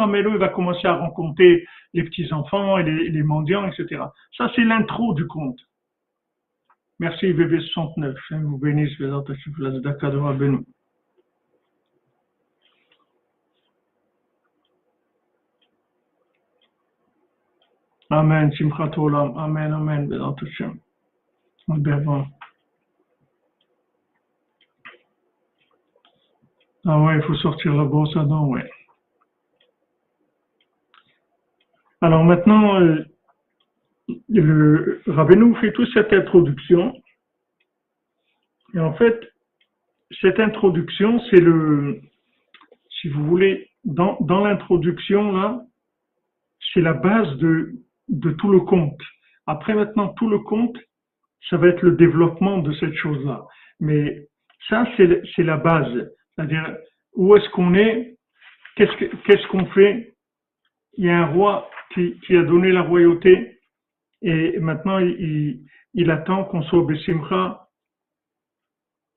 Ramélo, il va commencer à rencontrer les petits-enfants et les, les, mendiants, etc. Ça, c'est l'intro du conte. Merci, bébé 69. Je vous bénisse, de Amen, Simchat Olam. Amen, Amen, Bézat Hashem. Ah ouais, il faut sortir la brosse à ouais. Alors maintenant, euh, le Rabbeinu fait toute cette introduction. Et en fait, cette introduction, c'est le, si vous voulez, dans, dans l'introduction, là, c'est la base de, de tout le conte. Après maintenant, tout le conte, ça va être le développement de cette chose-là. Mais ça, c'est la base. C'est-à-dire, où est-ce qu'on est, qu'est-ce qu'on fait? Il y a un roi qui, a donné la royauté et maintenant il, attend qu'on soit Bessimra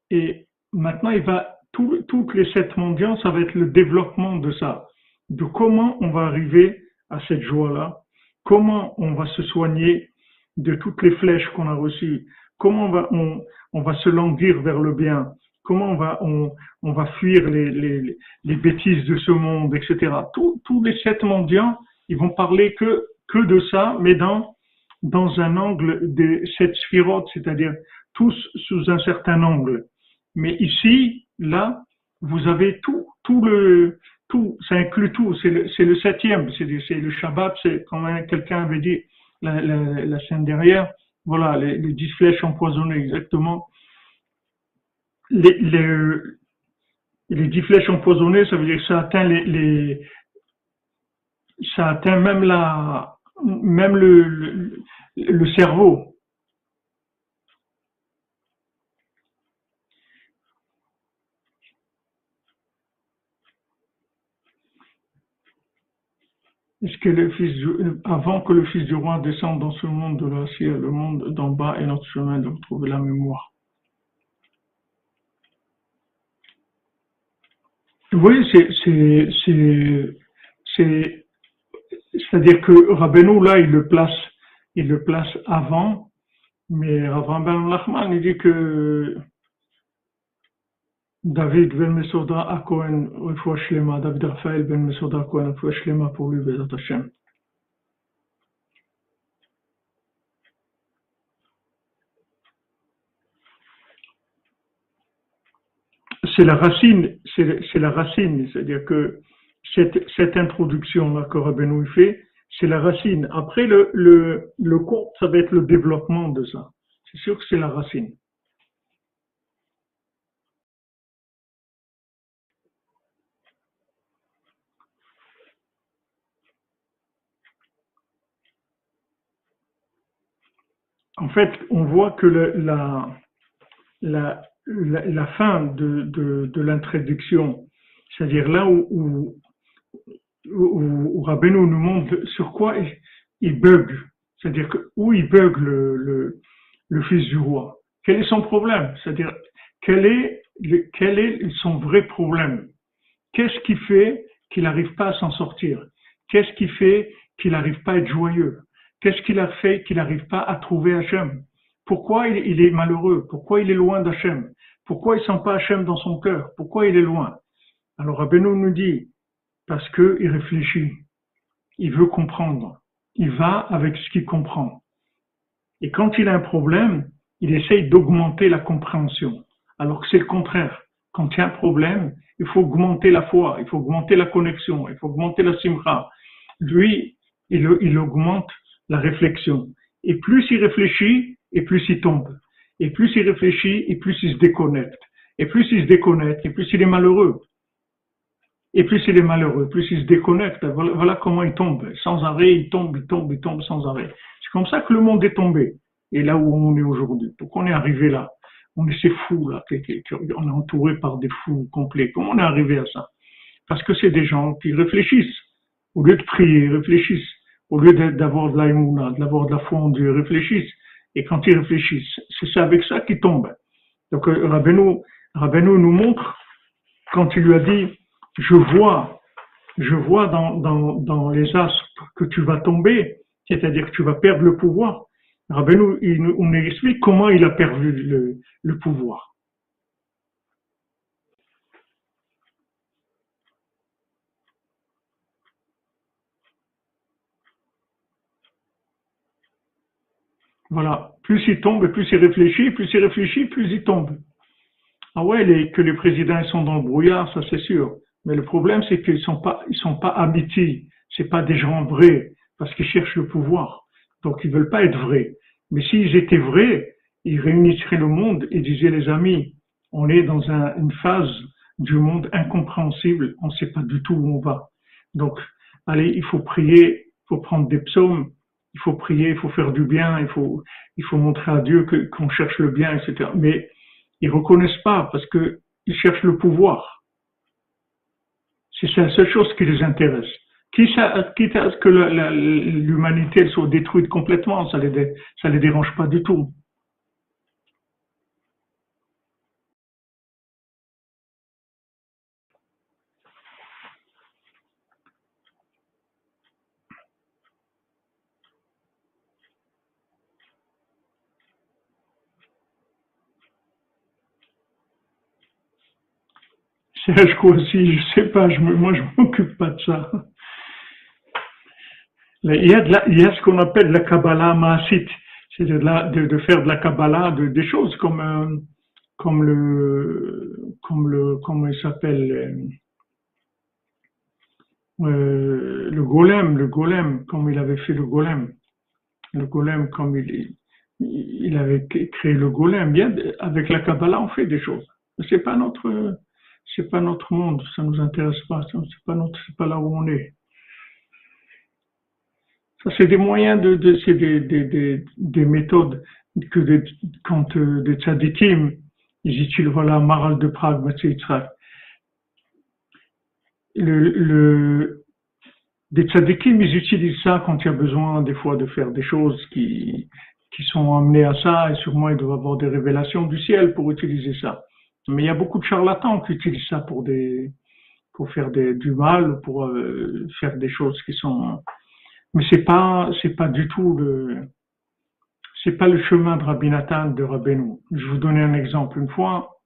et maintenant il va, toutes les sept mendiants, ça va être le développement de ça, de comment on va arriver à cette joie-là, comment on va se soigner de toutes les flèches qu'on a reçues, comment on va, on va se languir vers le bien, comment on va, on, va fuir les, les, les, bêtises de ce monde, etc. Tous, tous les sept mendiants, ils vont parler que, que de ça, mais dans, dans un angle des sept sphirotes, c'est-à-dire tous sous un certain angle. Mais ici, là, vous avez tout, tout le, tout, ça inclut tout, c'est le, le septième, c'est, le Shabbat, c'est comme quelqu'un avait dit la scène derrière, voilà, les, les dix flèches empoisonnées, exactement les, les, dix flèches empoisonnées, ça veut dire que ça atteint les, ça atteint même la, même le, le, cerveau. Est-ce que le fils du, avant que le fils du roi descende dans ce monde de la ciel, le monde d'en bas est notre chemin de retrouver la mémoire. Oui, c'est, c'est, c'est, c'est, c'est-à-dire que Rabbeinu, là, il le place, il le place avant, mais Rav Ben Lachman, il dit que David ben Mesoda a Cohen, David Raphaël ben Mesoda Cohen, Shlema pour lui, Bezat Hashem. C'est la racine, c'est la racine, c'est-à-dire que cette, introduction-là que Rabbeinu fait, c'est la racine. Après, le, le, le compte, ça va être le développement de ça. C'est sûr que c'est la racine. En fait, on voit que la, la, la, fin de, de, de l'introduction, c'est-à-dire là où, où, où, Rabbeinu nous montre sur quoi il, bug, c'est-à-dire où il bug le, le, le, fils du roi. Quel est son problème? C'est-à-dire, quel est, quel est son vrai problème? Qu'est-ce qui fait qu'il n'arrive pas à s'en sortir? Qu'est-ce qui fait qu'il n'arrive pas à être joyeux? Qu'est-ce qu'il a fait qu'il n'arrive pas à trouver Hachem? Pourquoi il, est malheureux? Pourquoi il est loin d'Hachem? Pourquoi il sent pas Hachem dans son cœur? Pourquoi il est loin? Alors Rabbeinu nous dit, parce qu'il réfléchit, il veut comprendre, il va avec ce qu'il comprend. Et quand il a un problème, il essaye d'augmenter la compréhension, alors que c'est le contraire. Quand il y a un problème, il faut augmenter la foi, il faut augmenter la connexion, il faut augmenter la simra. Lui, il, il augmente la réflexion. Et plus il réfléchit, et plus il tombe. Et plus il réfléchit, et plus il se déconnecte. Et plus il se déconnecte, et plus il est malheureux. Et plus il est malheureux, plus il se déconnecte. Voilà, comment il tombe. Sans arrêt, il tombe, il tombe, il tombe sans arrêt. C'est comme ça que le monde est tombé. Et là où on est aujourd'hui. Pourquoi on est arrivé là On est ces fous là. On est entouré par des fous complets. Comment on est arrivé à ça? Parce que c'est des gens qui réfléchissent. Au lieu de prier, réfléchissent. Au lieu d'avoir de l'aïmouna, d'avoir de la foi en Dieu, réfléchissent. Et quand ils réfléchissent, c'est avec ça qu'ils tombent. Donc euh, Rabbeinu, nous montre, quand il lui a dit, je vois, je vois dans, dans, dans les astres que tu vas tomber, c'est-à-dire que tu vas perdre le pouvoir. Rabbeinu, il, on explique comment il a perdu le, le pouvoir. Voilà. Plus il tombe, plus il réfléchit, plus il réfléchit, plus il tombe. Ah ouais, que les présidents sont dans le brouillard, ça c'est sûr. Mais le problème, c'est qu'ils sont pas, ils sont pas habités. C'est pas des gens vrais, parce qu'ils cherchent le pouvoir. Donc ils veulent pas être vrais. Mais s'ils étaient vrais, ils réunisseraient le monde et disaient les amis, on est dans une phase du monde incompréhensible, on ne sait pas du tout où on va. Donc, allez, il faut prier, il faut prendre des psaumes, il faut prier, il faut faire du bien, il faut, montrer à Dieu qu'on cherche le bien, etc. Mais ils reconnaissent pas parce que ils cherchent le pouvoir. C'est la seule chose qui les intéresse. Quitte à, ce que l'humanité soit détruite complètement, ça les, ça les dérange pas du tout. Serge aussi, je sais pas, moi je m'occupe pas de ça. Il y a, ce qu'on appelle la Kabbalah Maasit, c'est de, faire de la Kabbalah, de, des choses comme, euh, comme le, comme il s'appelle, euh, euh, le golem, le golem, comme il avait fait le golem, le golem, comme il, il avait créé le golem. Bien, avec la Kabbalah, on fait des choses. C'est pas notre, c'est pas notre monde, ça nous intéresse pas, c'est pas notre, c'est pas là où on est. Ça, c'est des moyens de, c'est des, des, des, méthodes que des, quand euh, des tzadikim, utilisent, voilà, Maral de Prague, le, le, des tzadikim, ils utilisent ça quand il y a besoin, des fois, de faire des choses qui, qui sont amenées à ça, et sûrement ils doivent avoir des révélations du ciel pour utiliser ça. Mais il y a beaucoup de charlatans qui utilisent ça pour des, pour faire des, du mal, pour euh, faire des choses qui sont. Mais c'est pas, c'est pas du tout le, c'est pas le chemin de Rabbi Nathan de Rabbeinu. Je vous donner un exemple. Une fois,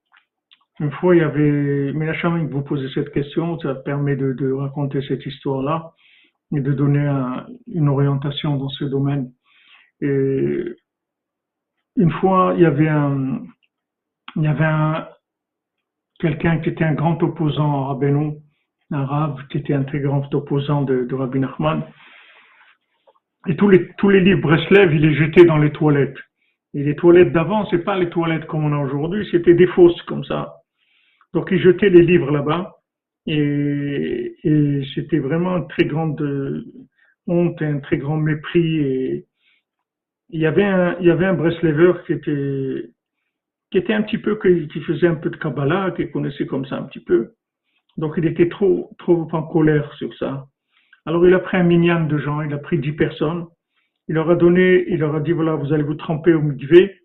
une fois, il y avait, mais la chambre vous posez cette question, ça permet de, de raconter cette histoire-là et de donner un, une orientation dans ce domaine. Et une fois, il y avait un, il y avait un, quelqu'un qui était un grand opposant à Rabbeinu, un rave qui était un très grand opposant de, de Rabbi Nachman. Et tous les, tous les livres Breslev, il les jetait dans les toilettes. Et les toilettes d'avant, c'est pas les toilettes comme on a aujourd'hui, c'était des fosses comme ça. Donc il jetait les livres là-bas. Et, et c'était vraiment une très grande honte et un très grand mépris. Et il y avait un, il y avait un Breslever qui était, qui était un petit peu, qui faisait un peu de Kabbalah, qui connaissait comme ça un petit peu. Donc il était trop, trop en colère sur ça. Alors il a pris un minyan de gens, il a pris dix personnes. Il leur a donné, il leur a dit voilà, vous allez vous tremper au mikvé.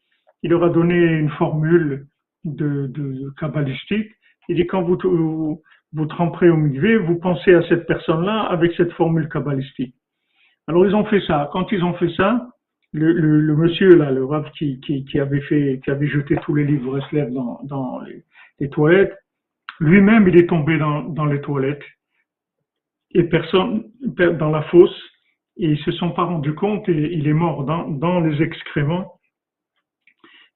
Il leur a donné une formule de, de kabbalistique. Il dit quand vous, vous, vous tremperez au mikvé, vous pensez à cette personne-là avec cette formule kabbalistique. Alors ils ont fait ça. Quand ils ont fait ça, le, le, monsieur là, le rave qui, avait fait, qui avait jeté tous les livres Reslev dans, dans les, toilettes, lui-même il est tombé dans, les toilettes et personne dans la fosse et ils se sont pas rendus compte et il est mort dans, les excréments.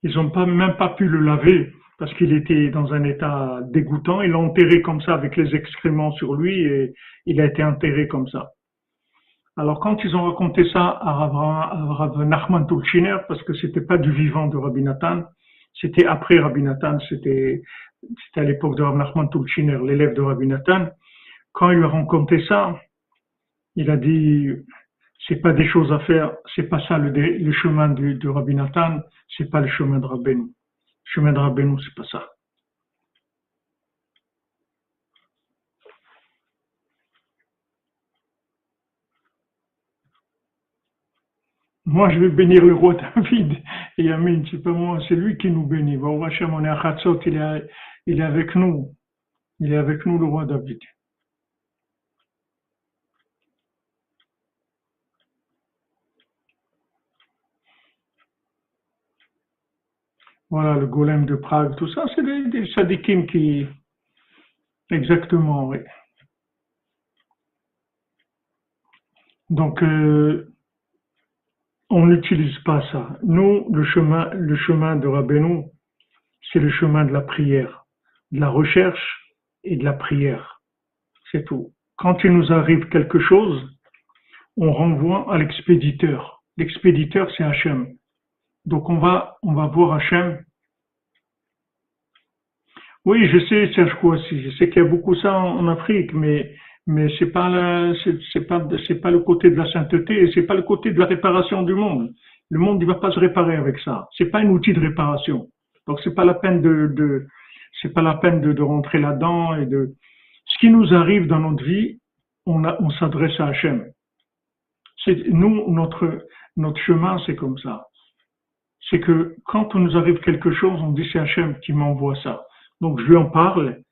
Ils n'ont pas même pas pu le laver parce qu'il était dans un état dégoûtant. Ils l'ont enterré comme ça avec les excréments sur lui et il a été enterré comme ça. Alors quand ils ont raconté ça à Rav, Nachman Tulchiner, parce que c'était pas du vivant de Rabbi Nathan, c'était après Rabbi Nathan, c'était à l'époque de Rav Nachman Tulchiner, l'élève de Rabbi Nathan, quand il a raconté ça, il a dit c'est pas des choses à faire, c'est pas ça le, chemin de, de Rabbi Nathan, c'est pas le chemin de Rabbeinu. Le chemin de Rabbeinu, c'est pas ça. Moi, je vais bénir le roi David. Et Amen, c'est pas moi, c'est lui qui nous bénit. Il est, il est avec nous. Il est avec nous, le roi David. Voilà, le golem de Prague, tout ça, c'est des, des sadikim qui... Exactement, oui. Donc, euh, on n'utilise pas ça. Nous, le chemin, le chemin de Rabbeinu, c'est le chemin de la prière, de la recherche et de la prière. C'est tout. Quand il nous arrive quelque chose, on renvoie à l'expéditeur. L'expéditeur, c'est Hachem. Donc on va, on va voir Hachem. Oui, je sais, Serge aussi. Je sais qu'il y a beaucoup ça en Afrique, mais mais c'est pas c'est pas c'est pas le côté de la sainteté et c'est pas le côté de la réparation du monde. Le monde ne va pas se réparer avec ça. C'est pas un outil de réparation. Donc c'est pas la peine de, de c'est pas la peine de, de rentrer là-dedans et de ce qui nous arrive dans notre vie, on, a, on s'adresse à Hachem. C'est nous notre notre chemin c'est comme ça. C'est que quand on nous arrive quelque chose, on dit c'est Hachem qui m'envoie ça. Donc je lui en parle.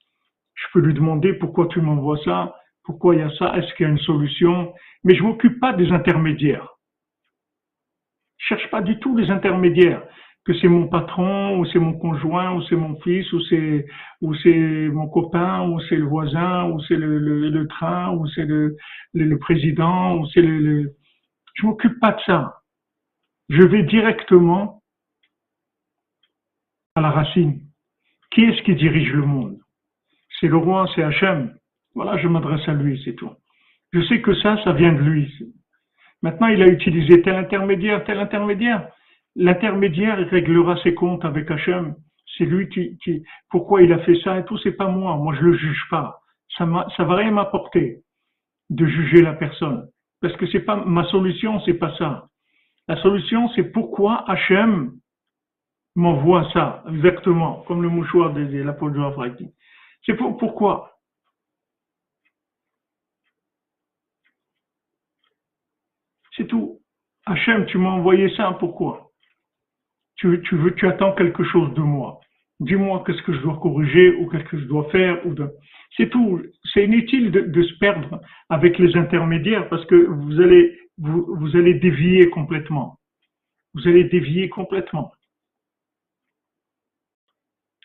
Je peux lui demander pourquoi tu m'envoies ça pourquoi il y a ça? Est-ce qu'il y a une solution? Mais je m'occupe pas des intermédiaires. Je cherche pas du tout les intermédiaires. Que c'est mon patron, ou c'est mon conjoint, ou c'est mon fils, ou c'est mon copain, ou c'est le voisin, ou c'est le, train, ou c'est le, président, ou c'est le, le... Je m'occupe pas de ça. Je vais directement à la racine. Qui est-ce qui dirige le monde? C'est le roi, c'est Hachem. Voilà, je m'adresse à lui, c'est tout. Je sais que ça, ça vient de lui. Maintenant, il a utilisé tel intermédiaire, tel intermédiaire. L'intermédiaire réglera ses comptes avec Hachem. C'est lui qui, pourquoi il a fait ça et tout, c'est pas moi. Moi, je le juge pas. Ça ça va rien m'apporter de juger la personne. Parce que c'est pas, ma solution, c'est pas ça. La solution, c'est pourquoi Hachem m'envoie ça, exactement, comme le mouchoir de, l'apôtre C'est pour, pourquoi? C'est tout. Hachem, tu m'as envoyé ça, pourquoi? Tu, veux, tu attends quelque chose de moi. Dis-moi qu'est-ce que je dois corriger ou qu'est-ce que je dois faire. ou. C'est tout. C'est inutile de, se perdre avec les intermédiaires parce que vous allez dévier complètement. Vous allez dévier complètement.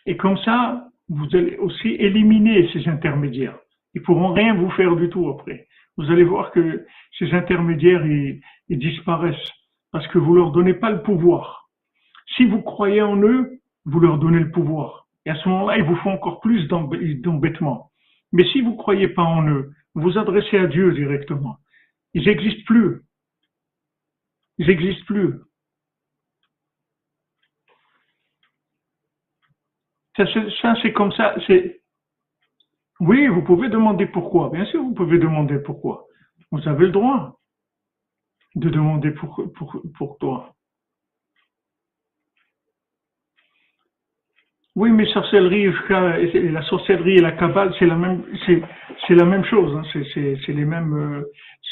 Et comme ça, vous allez aussi éliminer ces intermédiaires. Ils pourront rien vous faire du tout après vous allez voir que ces intermédiaires, ils, disparaissent parce que vous leur donnez pas le pouvoir. Si vous croyez en eux, vous leur donnez le pouvoir. Et à ce moment-là, ils vous font encore plus d'embêtement. Mais si vous croyez pas en eux, vous adressez à Dieu directement. Ils n'existent plus. Ils n'existent plus. Ça, c'est comme ça. Oui, vous pouvez demander pourquoi. Bien sûr, vous pouvez demander pourquoi. Vous avez le droit de demander pour, pour, toi. Oui, mais sorcellerie, la sorcellerie et la cabale, c'est la même, c'est, la même chose. Hein. C'est, les mêmes. Euh,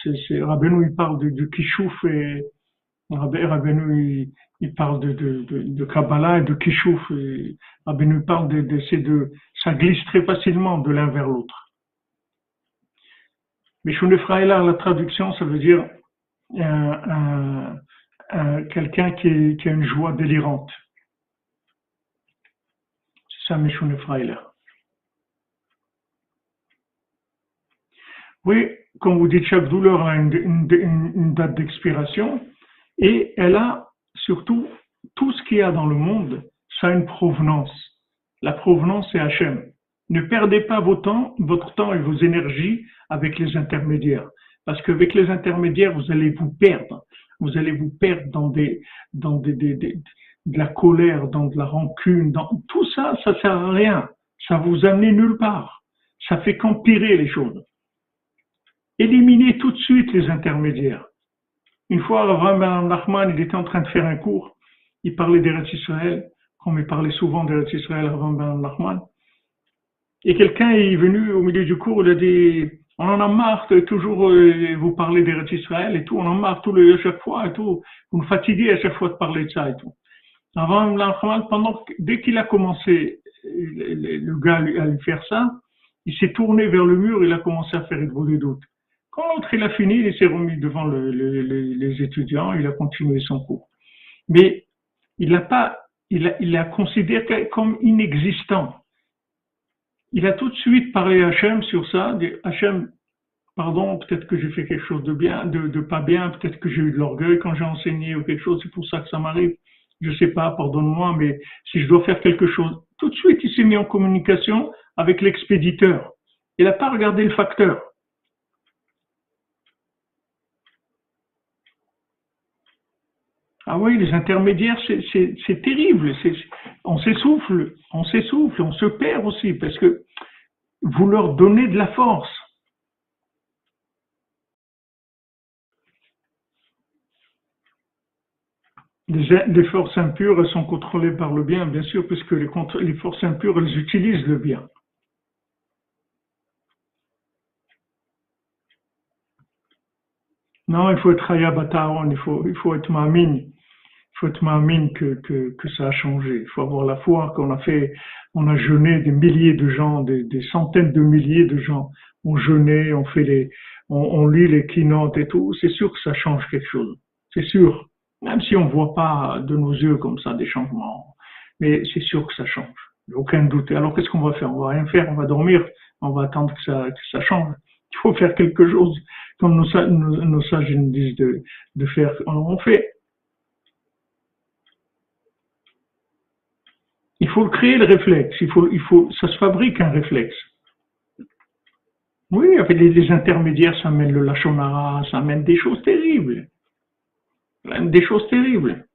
il parle de, Kishouf et Rabbeinu, il, parle de, Kabbalah et de Kishouf. Et parle de ces deux. Ça glisse très facilement de l'un vers l'autre. Mais Shunefraïla, la traduction, ça veut dire un, quelqu'un qui, a une joie délirante. Oui, comme vous dites, chaque douleur a une, date d'expiration et elle a surtout tout ce qu'il y a dans le monde, ça a une provenance. La provenance c'est Hachem. Ne perdez pas votre temps, et vos énergies avec les intermédiaires. Parce qu'avec les intermédiaires, vous allez vous perdre. Vous allez vous perdre dans des, dans de la colère, dans de la rancune, dans tout ça, ça sert à rien ça vous amène nulle part. Ça fait qu'empirer les choses. Éliminez tout de suite les intermédiaires. Une fois, Abraham Ben Nachman, il était en train de faire un cours. Il parlait d'Eretz Israël, comme il parlait souvent d'Eretz Israël, Abraham Ben Nachman. Et quelqu'un est venu au milieu du cours, il a dit, on en a marre de toujours euh, vous parler d'Eretz Israël et tout, on en a marre tout le, à chaque fois et tout. Vous me fatiguez à chaque fois de parler de ça et tout. Avant, pendant, dès qu'il a commencé le gars a lui faire ça, il s'est tourné vers le mur, il a commencé à faire des doutes. Quand l'autre il a fini, il s'est remis devant les étudiants, il a continué son cours. Mais il n'a pas, il a, il a considéré comme inexistant. Il a tout de suite parlé à Hachem sur ça, dit Hachem, pardon, peut-être que j'ai fait quelque chose de bien, de, de pas bien, peut-être que j'ai eu de l'orgueil quand j'ai enseigné ou quelque chose, c'est pour ça que ça m'arrive. Je sais pas, pardonne-moi, mais si je dois faire quelque chose, tout de suite, il s'est mis en communication avec l'expéditeur. Il n'a pas regardé le facteur. Ah oui, les intermédiaires, c'est terrible. On s'essouffle, on s'essouffle, on se perd aussi parce que vous leur donnez de la force. Les, forces impures sont contrôlées par le bien, bien sûr, puisque les, les forces impures, elles utilisent le bien. Non, il faut être Hayabataron, il faut, il faut être Mamine. Faut être Mamine que, que, que, ça a changé. Il faut avoir la foi qu'on a fait, on a jeûné des milliers de gens, des, centaines de milliers de gens. On jeûné, on fait les, on, on lit les keynotes et tout. C'est sûr que ça change quelque chose. C'est sûr. Même si on voit pas de nos yeux comme ça des changements. Mais c'est sûr que ça change. Aucun doute. Alors qu'est-ce qu'on va faire? On va rien faire, on va dormir, on va attendre que ça, que ça change. Il faut faire quelque chose, comme nos, nos, sages nous disent de, de faire. On fait. Il faut créer le réflexe. Il faut, il faut, ça se fabrique un réflexe. Oui, avec les, intermédiaires, ça mène le lachonara, ça mène des choses terribles des choses terribles.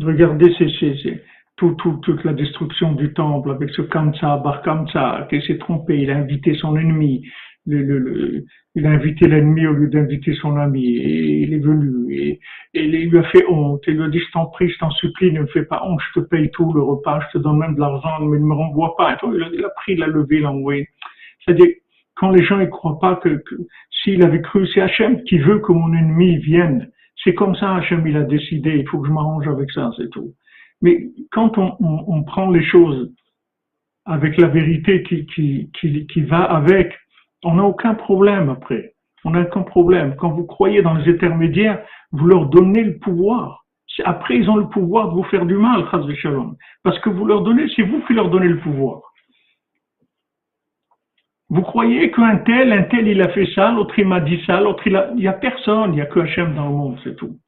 Regardez toute la destruction du temple avec ce Kamsa, Bar Kamsa, qui s'est trompé, il a invité son ennemi, il a invité l'ennemi au lieu d'inviter son ami, et il est venu, et, il lui a fait honte, et il lui a dit, je t'en prie, je t'en supplie, ne me fais pas honte, je te paye tout le repas, je te donne même de l'argent, mais ne me renvoie pas. il, a, il a pris, il l'a levé, il l'a envoyé. C'est-à-dire, quand les gens ne croient pas que, s'il avait cru, c'est Hachem qui veut que mon ennemi vienne, c'est comme ça, Hachem, il a décidé, il faut que je m'arrange avec ça, c'est tout. Mais quand on, prend les choses avec la vérité qui, qui, qui va avec, on n'a aucun problème après. On n'a aucun problème. Quand vous croyez dans les intermédiaires, vous leur donnez le pouvoir. Après, ils ont le pouvoir de vous faire du mal. Parce que vous leur donnez, c'est vous qui leur donnez le pouvoir. Vous croyez qu'un tel, un tel, il a fait ça, l'autre il m'a dit ça, l'autre il a, il y a personne, il y a que Hachem dans le monde, c'est tout.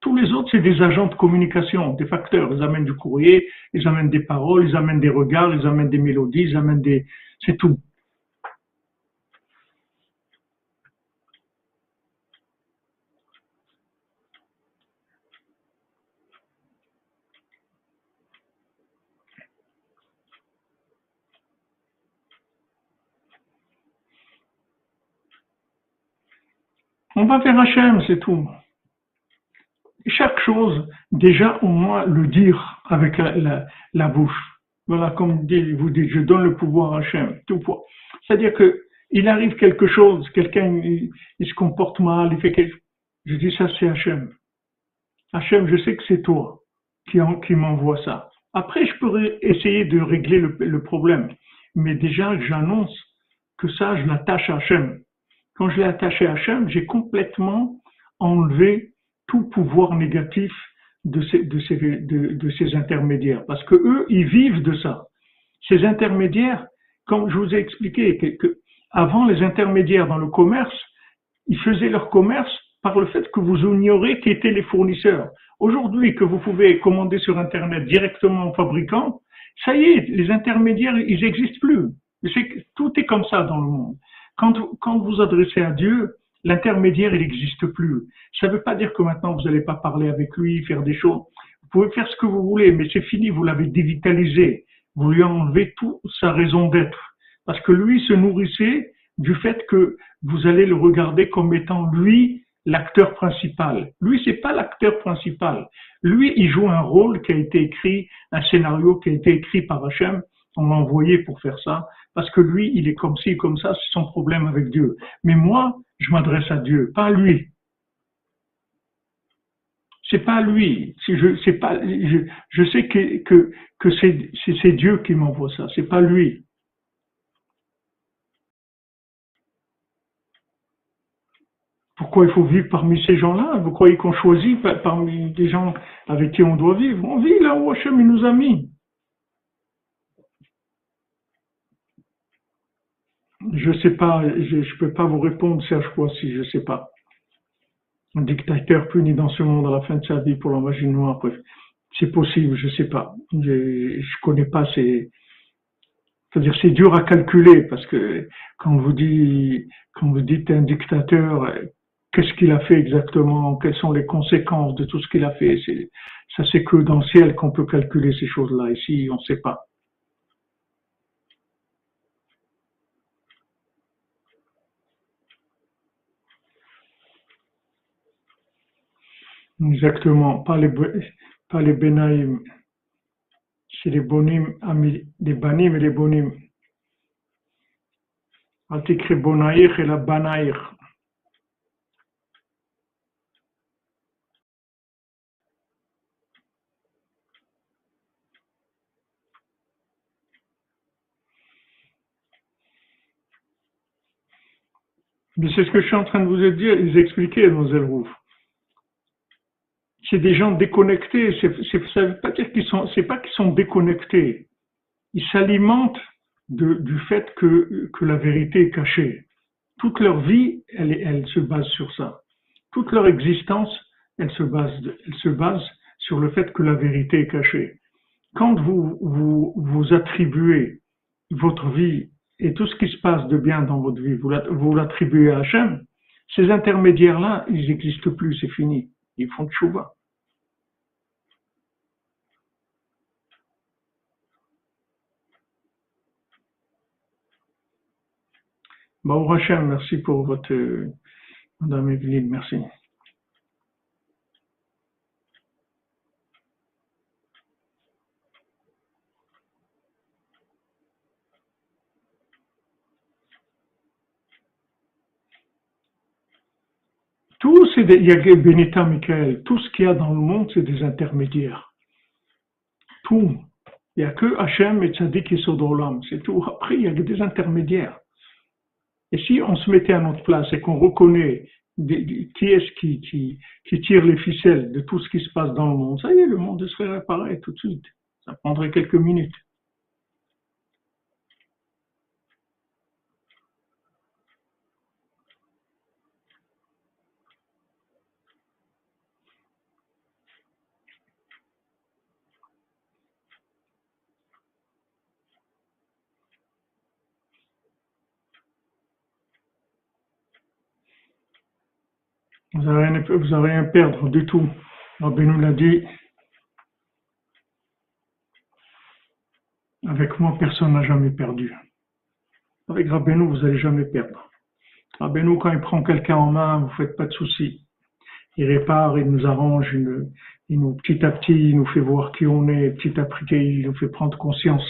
Tous les autres, c'est des agents de communication, des facteurs. Ils amènent du courrier, ils amènent des paroles, ils amènent des regards, ils amènent des mélodies, ils amènent des... C'est tout. On va vers Hachem, c'est tout. Chaque chose, déjà au moins le dire avec la, bouche. Voilà, comme vous dites, je donne le pouvoir à Hachem. C'est-à-dire que il arrive quelque chose, quelqu'un il, se comporte mal, il fait quelque. Je dis ça c'est Hachem. Hachem, je sais que c'est toi qui, qui m'envoie ça. Après, je pourrais essayer de régler le, le problème. Mais déjà, j'annonce que ça, je l'attache à Hachem quand je l'ai attaché à Hachem, j'ai complètement enlevé tout pouvoir négatif de ces, de ces, de, ces intermédiaires. Parce que eux, ils vivent de ça. Ces intermédiaires, comme je vous ai expliqué, que, avant les intermédiaires dans le commerce, ils faisaient leur commerce par le fait que vous ignorez qui étaient les fournisseurs. Aujourd'hui, que vous pouvez commander sur Internet directement au fabricant, ça y est, les intermédiaires, ils n'existent plus. Tout est comme ça dans le monde. Quand, quand vous adressez à Dieu, l'intermédiaire, il n'existe plus. Ça ne veut pas dire que maintenant vous n'allez pas parler avec lui, faire des choses. Vous pouvez faire ce que vous voulez, mais c'est fini, vous l'avez dévitalisé. Vous lui enlevez toute sa raison d'être. Parce que lui se nourrissait du fait que vous allez le regarder comme étant lui l'acteur principal. Lui, c'est pas l'acteur principal. Lui, il joue un rôle qui a été écrit, un scénario qui a été écrit par Hachem. On l'a envoyé pour faire ça parce que lui, il est comme ci, comme ça, c'est son problème avec Dieu. Mais moi, je m'adresse à Dieu, pas à lui. C'est pas lui. Je, sais que, que, que c'est, c'est Dieu qui m'envoie ça, c'est pas lui. Pourquoi il faut vivre parmi ces gens-là? Vous croyez qu'on choisit parmi des gens avec qui on doit vivre? On vit là où Hachem nous a mis. Je sais pas, je ne peux pas vous répondre, Serge si je sais pas. Un dictateur puni dans ce monde à la fin de sa vie pour la magie noire, c'est possible, je sais pas. Je ne connais pas ces. C'est-à-dire, c'est dur à calculer parce que quand vous dites, quand vous dites un dictateur, qu'est-ce qu'il a fait exactement, quelles sont les conséquences de tout ce qu'il a fait, ça c'est que dans le ciel qu'on peut calculer ces choses-là. Ici, on ne sait pas. Exactement, pas les, pas les Benaïm. C'est les Bonim, les Banim et les Bonim. T'écris Bonaïr et la Banaïr. Mais c'est ce que je suis en train de vous dire, ils expliquaient, Mlle Rouf c'est des gens déconnectés. ça ne veut pas dire qu'ils sont, c'est pas qu'ils sont déconnectés. Ils s'alimentent du fait que, la vérité est cachée. Toute leur vie, elle, se base sur ça. Toute leur existence, elle se base, sur le fait que la vérité est cachée. Quand vous, attribuez votre vie et tout ce qui se passe de bien dans votre vie, vous l'attribuez à Hachem, ces intermédiaires-là, ils n'existent plus, c'est fini. Ils font tchouva. Bon, Hachem, merci pour votre, Madame Evelyne, merci. Tout, c'est il Benita Michael, tout ce qu'il y a dans le monde, c'est des intermédiaires. Tout. Il n'y a que Hachem et Tzadik et Sodolam, c'est tout. Après, il y a des intermédiaires. Et si on se mettait à notre place et qu'on reconnaît qui est-ce qui, qui, tire les ficelles de tout ce qui se passe dans le monde, ça y est, le monde serait réparé tout de suite. Ça prendrait quelques minutes. Vous n'avez rien, à perdre du tout. nous l'a dit. Avec moi, personne n'a jamais perdu. Avec Rabbeinu, vous n'allez jamais perdre. Rabbeinu, quand il prend quelqu'un en main, vous ne faites pas de soucis. Il répare, il nous arrange, il nous, petit à petit, il nous fait voir qui on est, petit à petit, il nous fait prendre conscience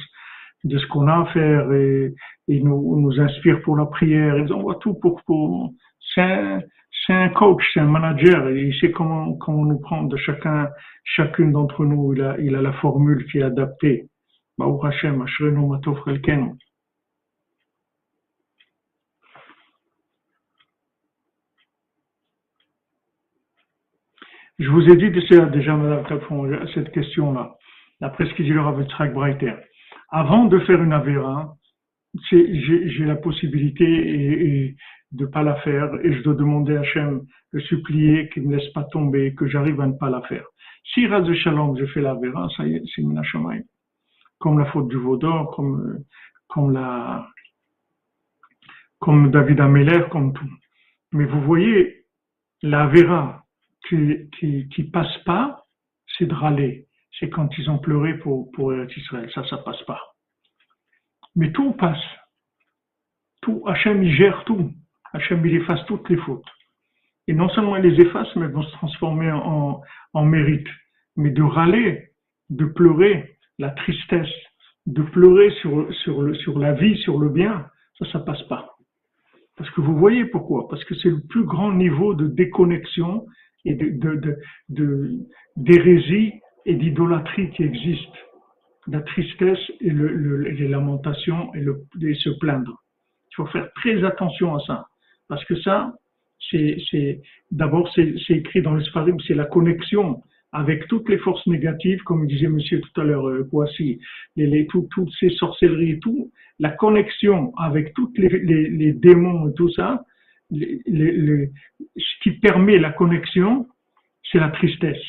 de ce qu'on a à faire et il nous, nous inspire pour la prière. Il nous envoie tout pour, pour, c'est un, un, coach, c'est un manager, il sait comment, comment nous prendre chacun, chacune d'entre nous, il a, il a la formule qui est adaptée. Je vous ai dit déjà, Madame Capron, cette question-là, d'après ce qu'il dit le Rav Breiter. Avant de faire une Avera, j'ai la possibilité et, de pas la faire et je dois demander à Hachem de supplier qu'il ne laisse pas tomber, que j'arrive à ne pas la faire. Si Raz de Shalom, je fais la Avera, ça y est, c'est. Comme la faute du Vaudor, comme, comme la, comme David Ameller, comme tout. Mais vous voyez, la Avera, qui, qui, qui passe pas, c'est de râler. C'est quand ils ont pleuré pour, pour Israël. Ça, ça passe pas. Mais tout passe. Tout, Hachem, il gère tout. Hachem, il efface toutes les fautes. Et non seulement il les efface, mais elles vont se transformer en, en mérite. Mais de râler, de pleurer, la tristesse, de pleurer sur, sur, le, sur la vie, sur le bien, ça, ça passe pas. Parce que vous voyez pourquoi? Parce que c'est le plus grand niveau de déconnexion et de, de, d'hérésie et d'idolâtrie qui existe. La tristesse et, le, les lamentations et, le, se plaindre. Il faut faire très attention à ça. Parce que ça, c'est, d'abord, c'est, écrit dans l'Esparim, c'est la connexion avec toutes les forces négatives, comme disait monsieur tout à l'heure, euh, voici, les, toutes ces sorcelleries tout, la connexion avec toutes les, les, les démons et tout ça, ce qui permet la connexion, c'est la tristesse.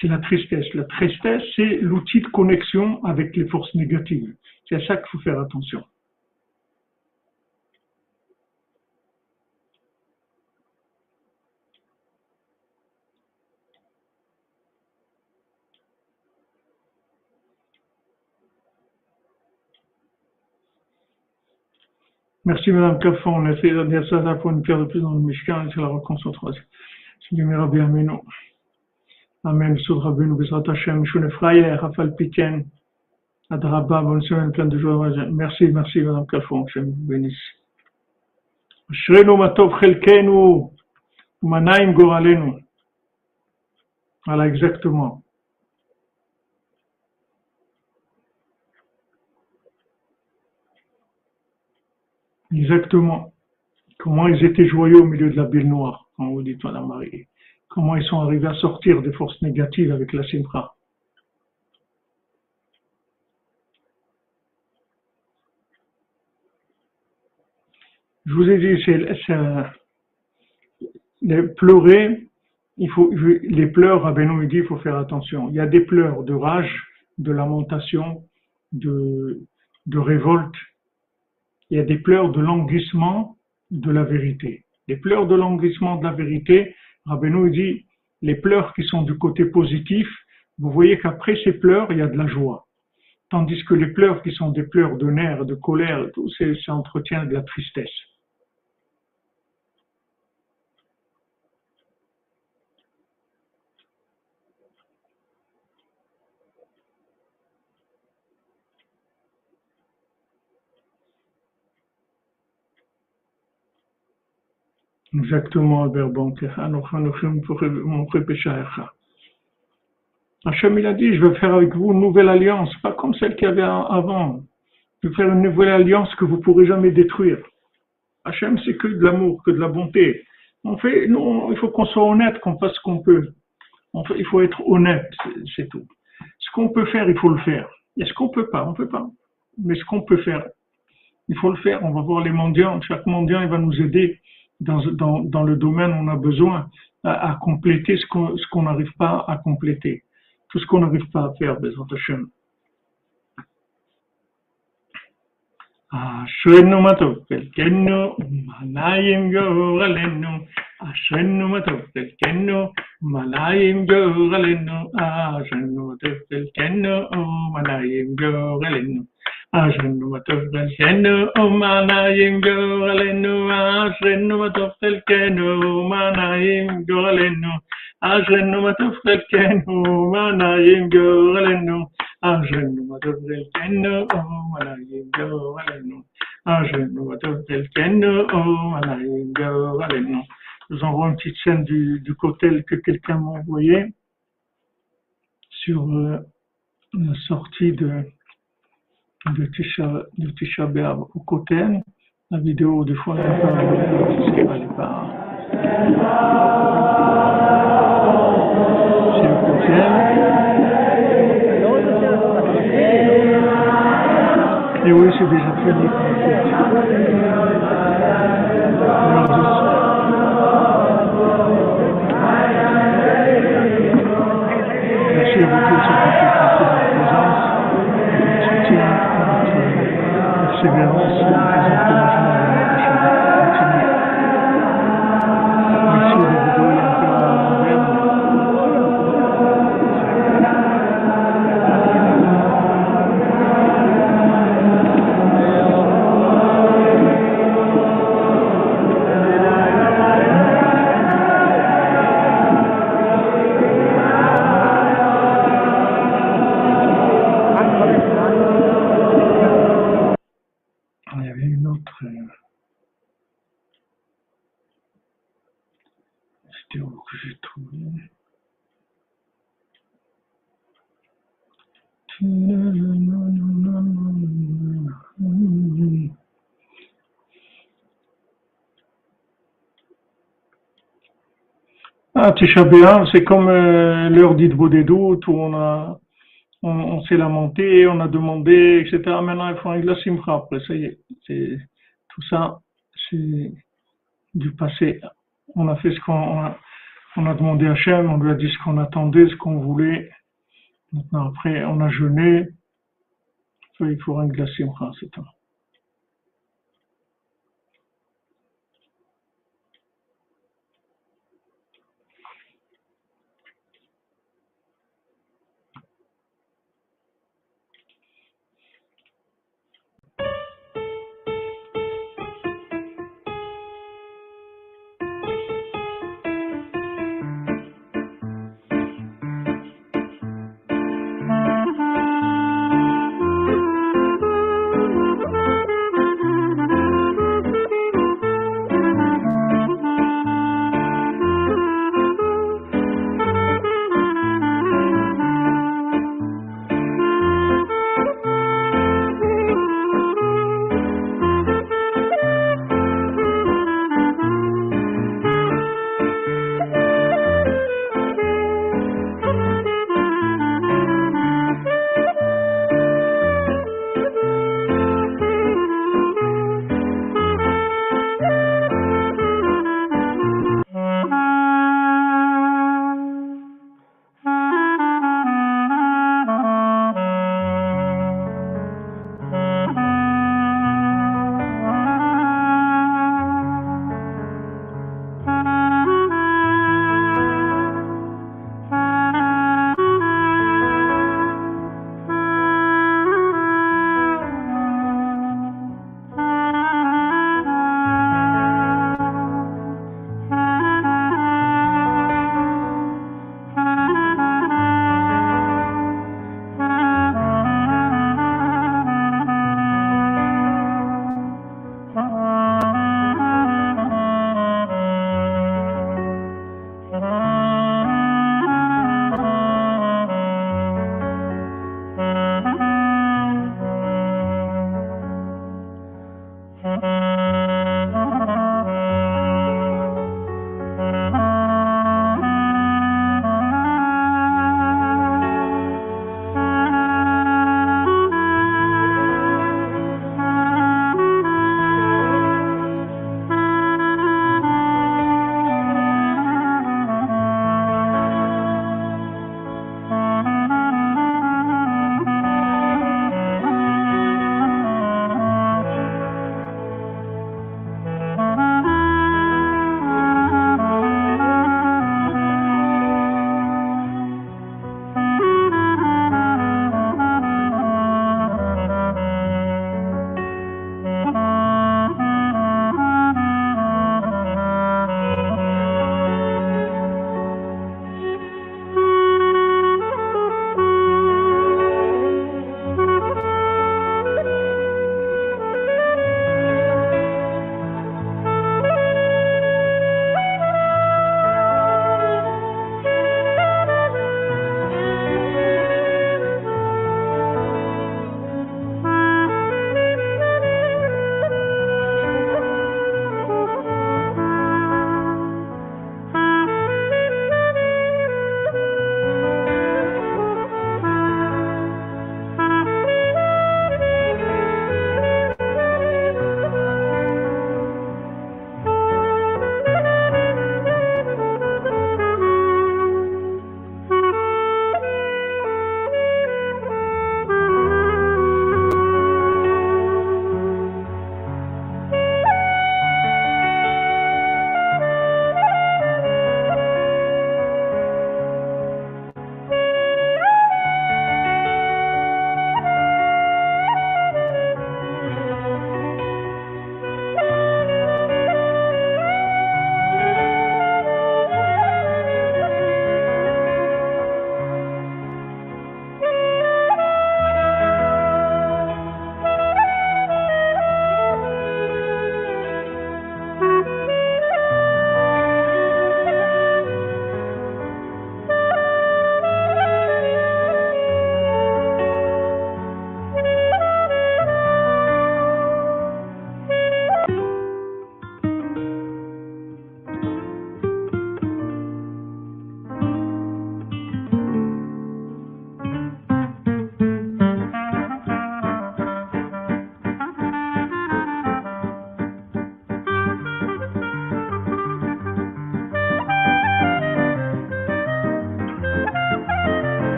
C'est la tristesse. La tristesse, c'est l'outil de connexion avec les forces négatives. C'est à ça qu'il faut faire attention. Merci Madame Cafon, on essaie de dire ça pour une pierre de plus dans le Mishkan et sur la reconcentration. C'est Rabbi Ameno. Amen. Soud Rabbeinu, Bezrat Hashem, Shune Frayer, Rafal Piken, Adraba, bonne semaine, plein de joie. Merci, merci Madame Cafon, Hashem vous bénisse. Shrenu Matov Chelkenu, Manaim Goralenu. Voilà, exactement. Exactement. Comment ils étaient joyeux au milieu de la bille noire, quand vous dites, Madame Marie. Comment ils sont arrivés à sortir des forces négatives avec la Simra. Je vous ai dit, c'est pleurer, il faut, les pleurs, à Benoît il dit, il faut faire attention. Il y a des pleurs de rage, de lamentation, de, de révolte, il y a des pleurs de languissement de la vérité. Les pleurs de languissement de la vérité, Rabbeinu dit, les pleurs qui sont du côté positif, vous voyez qu'après ces pleurs, il y a de la joie. Tandis que les pleurs qui sont des pleurs de nerfs, de colère, tout ça entretient de la tristesse. Exactement, Albert Banque. Hachem, il a dit, je vais faire avec vous une nouvelle alliance, pas comme celle qu'il y avait avant. Je vais faire une nouvelle alliance que vous ne pourrez jamais détruire. Hachem, c'est que de l'amour, que de la bonté. On fait, nous, il faut qu'on soit honnête, qu'on fasse ce qu'on peut. il faut être honnête, c'est tout. Ce qu'on peut faire, il faut le faire. Et ce qu'on peut pas, on peut pas. Mais ce qu'on peut faire, il faut le faire. On va voir les mendiants. Chaque mendiant, il va nous aider dans, dans, dans le domaine où on a besoin à, à compléter ce qu'on n'arrive pas à compléter, tout ce qu'on n'arrive pas à faire, Bezrat Hashem. אשרנו מה טוב חלקנו, ומעניים גורלנו, Ashen no matter the ken no, my lying go relin keno, o no matter the ken no, my lying go relin no, Ashen no matter the ken no, my lying go relin no, Ashen no matter the ken no, my lying go relin no, Ashen no matter je vous envoie une petite scène du, du cocktail que quelqu'un m'a envoyé sur euh, la sortie de, de Tisha, de B'Av au cocktail. La vidéo, des fois, elle n'est pas, elle pas, c'est le cocktail. Et oui, c'est déjà fini. Tisha c'est comme euh, l'heure d'Idbo doutes où on a, on, s'est lamenté, on a demandé, etc. Maintenant, il faut un la simcha après, ça y est. Tout ça, c'est du passé. On a fait ce qu'on on a, on a demandé à Hachem, on lui a dit ce qu'on attendait, ce qu'on voulait. Maintenant, après, on a jeûné. Il faut un la simcha, c'est tout.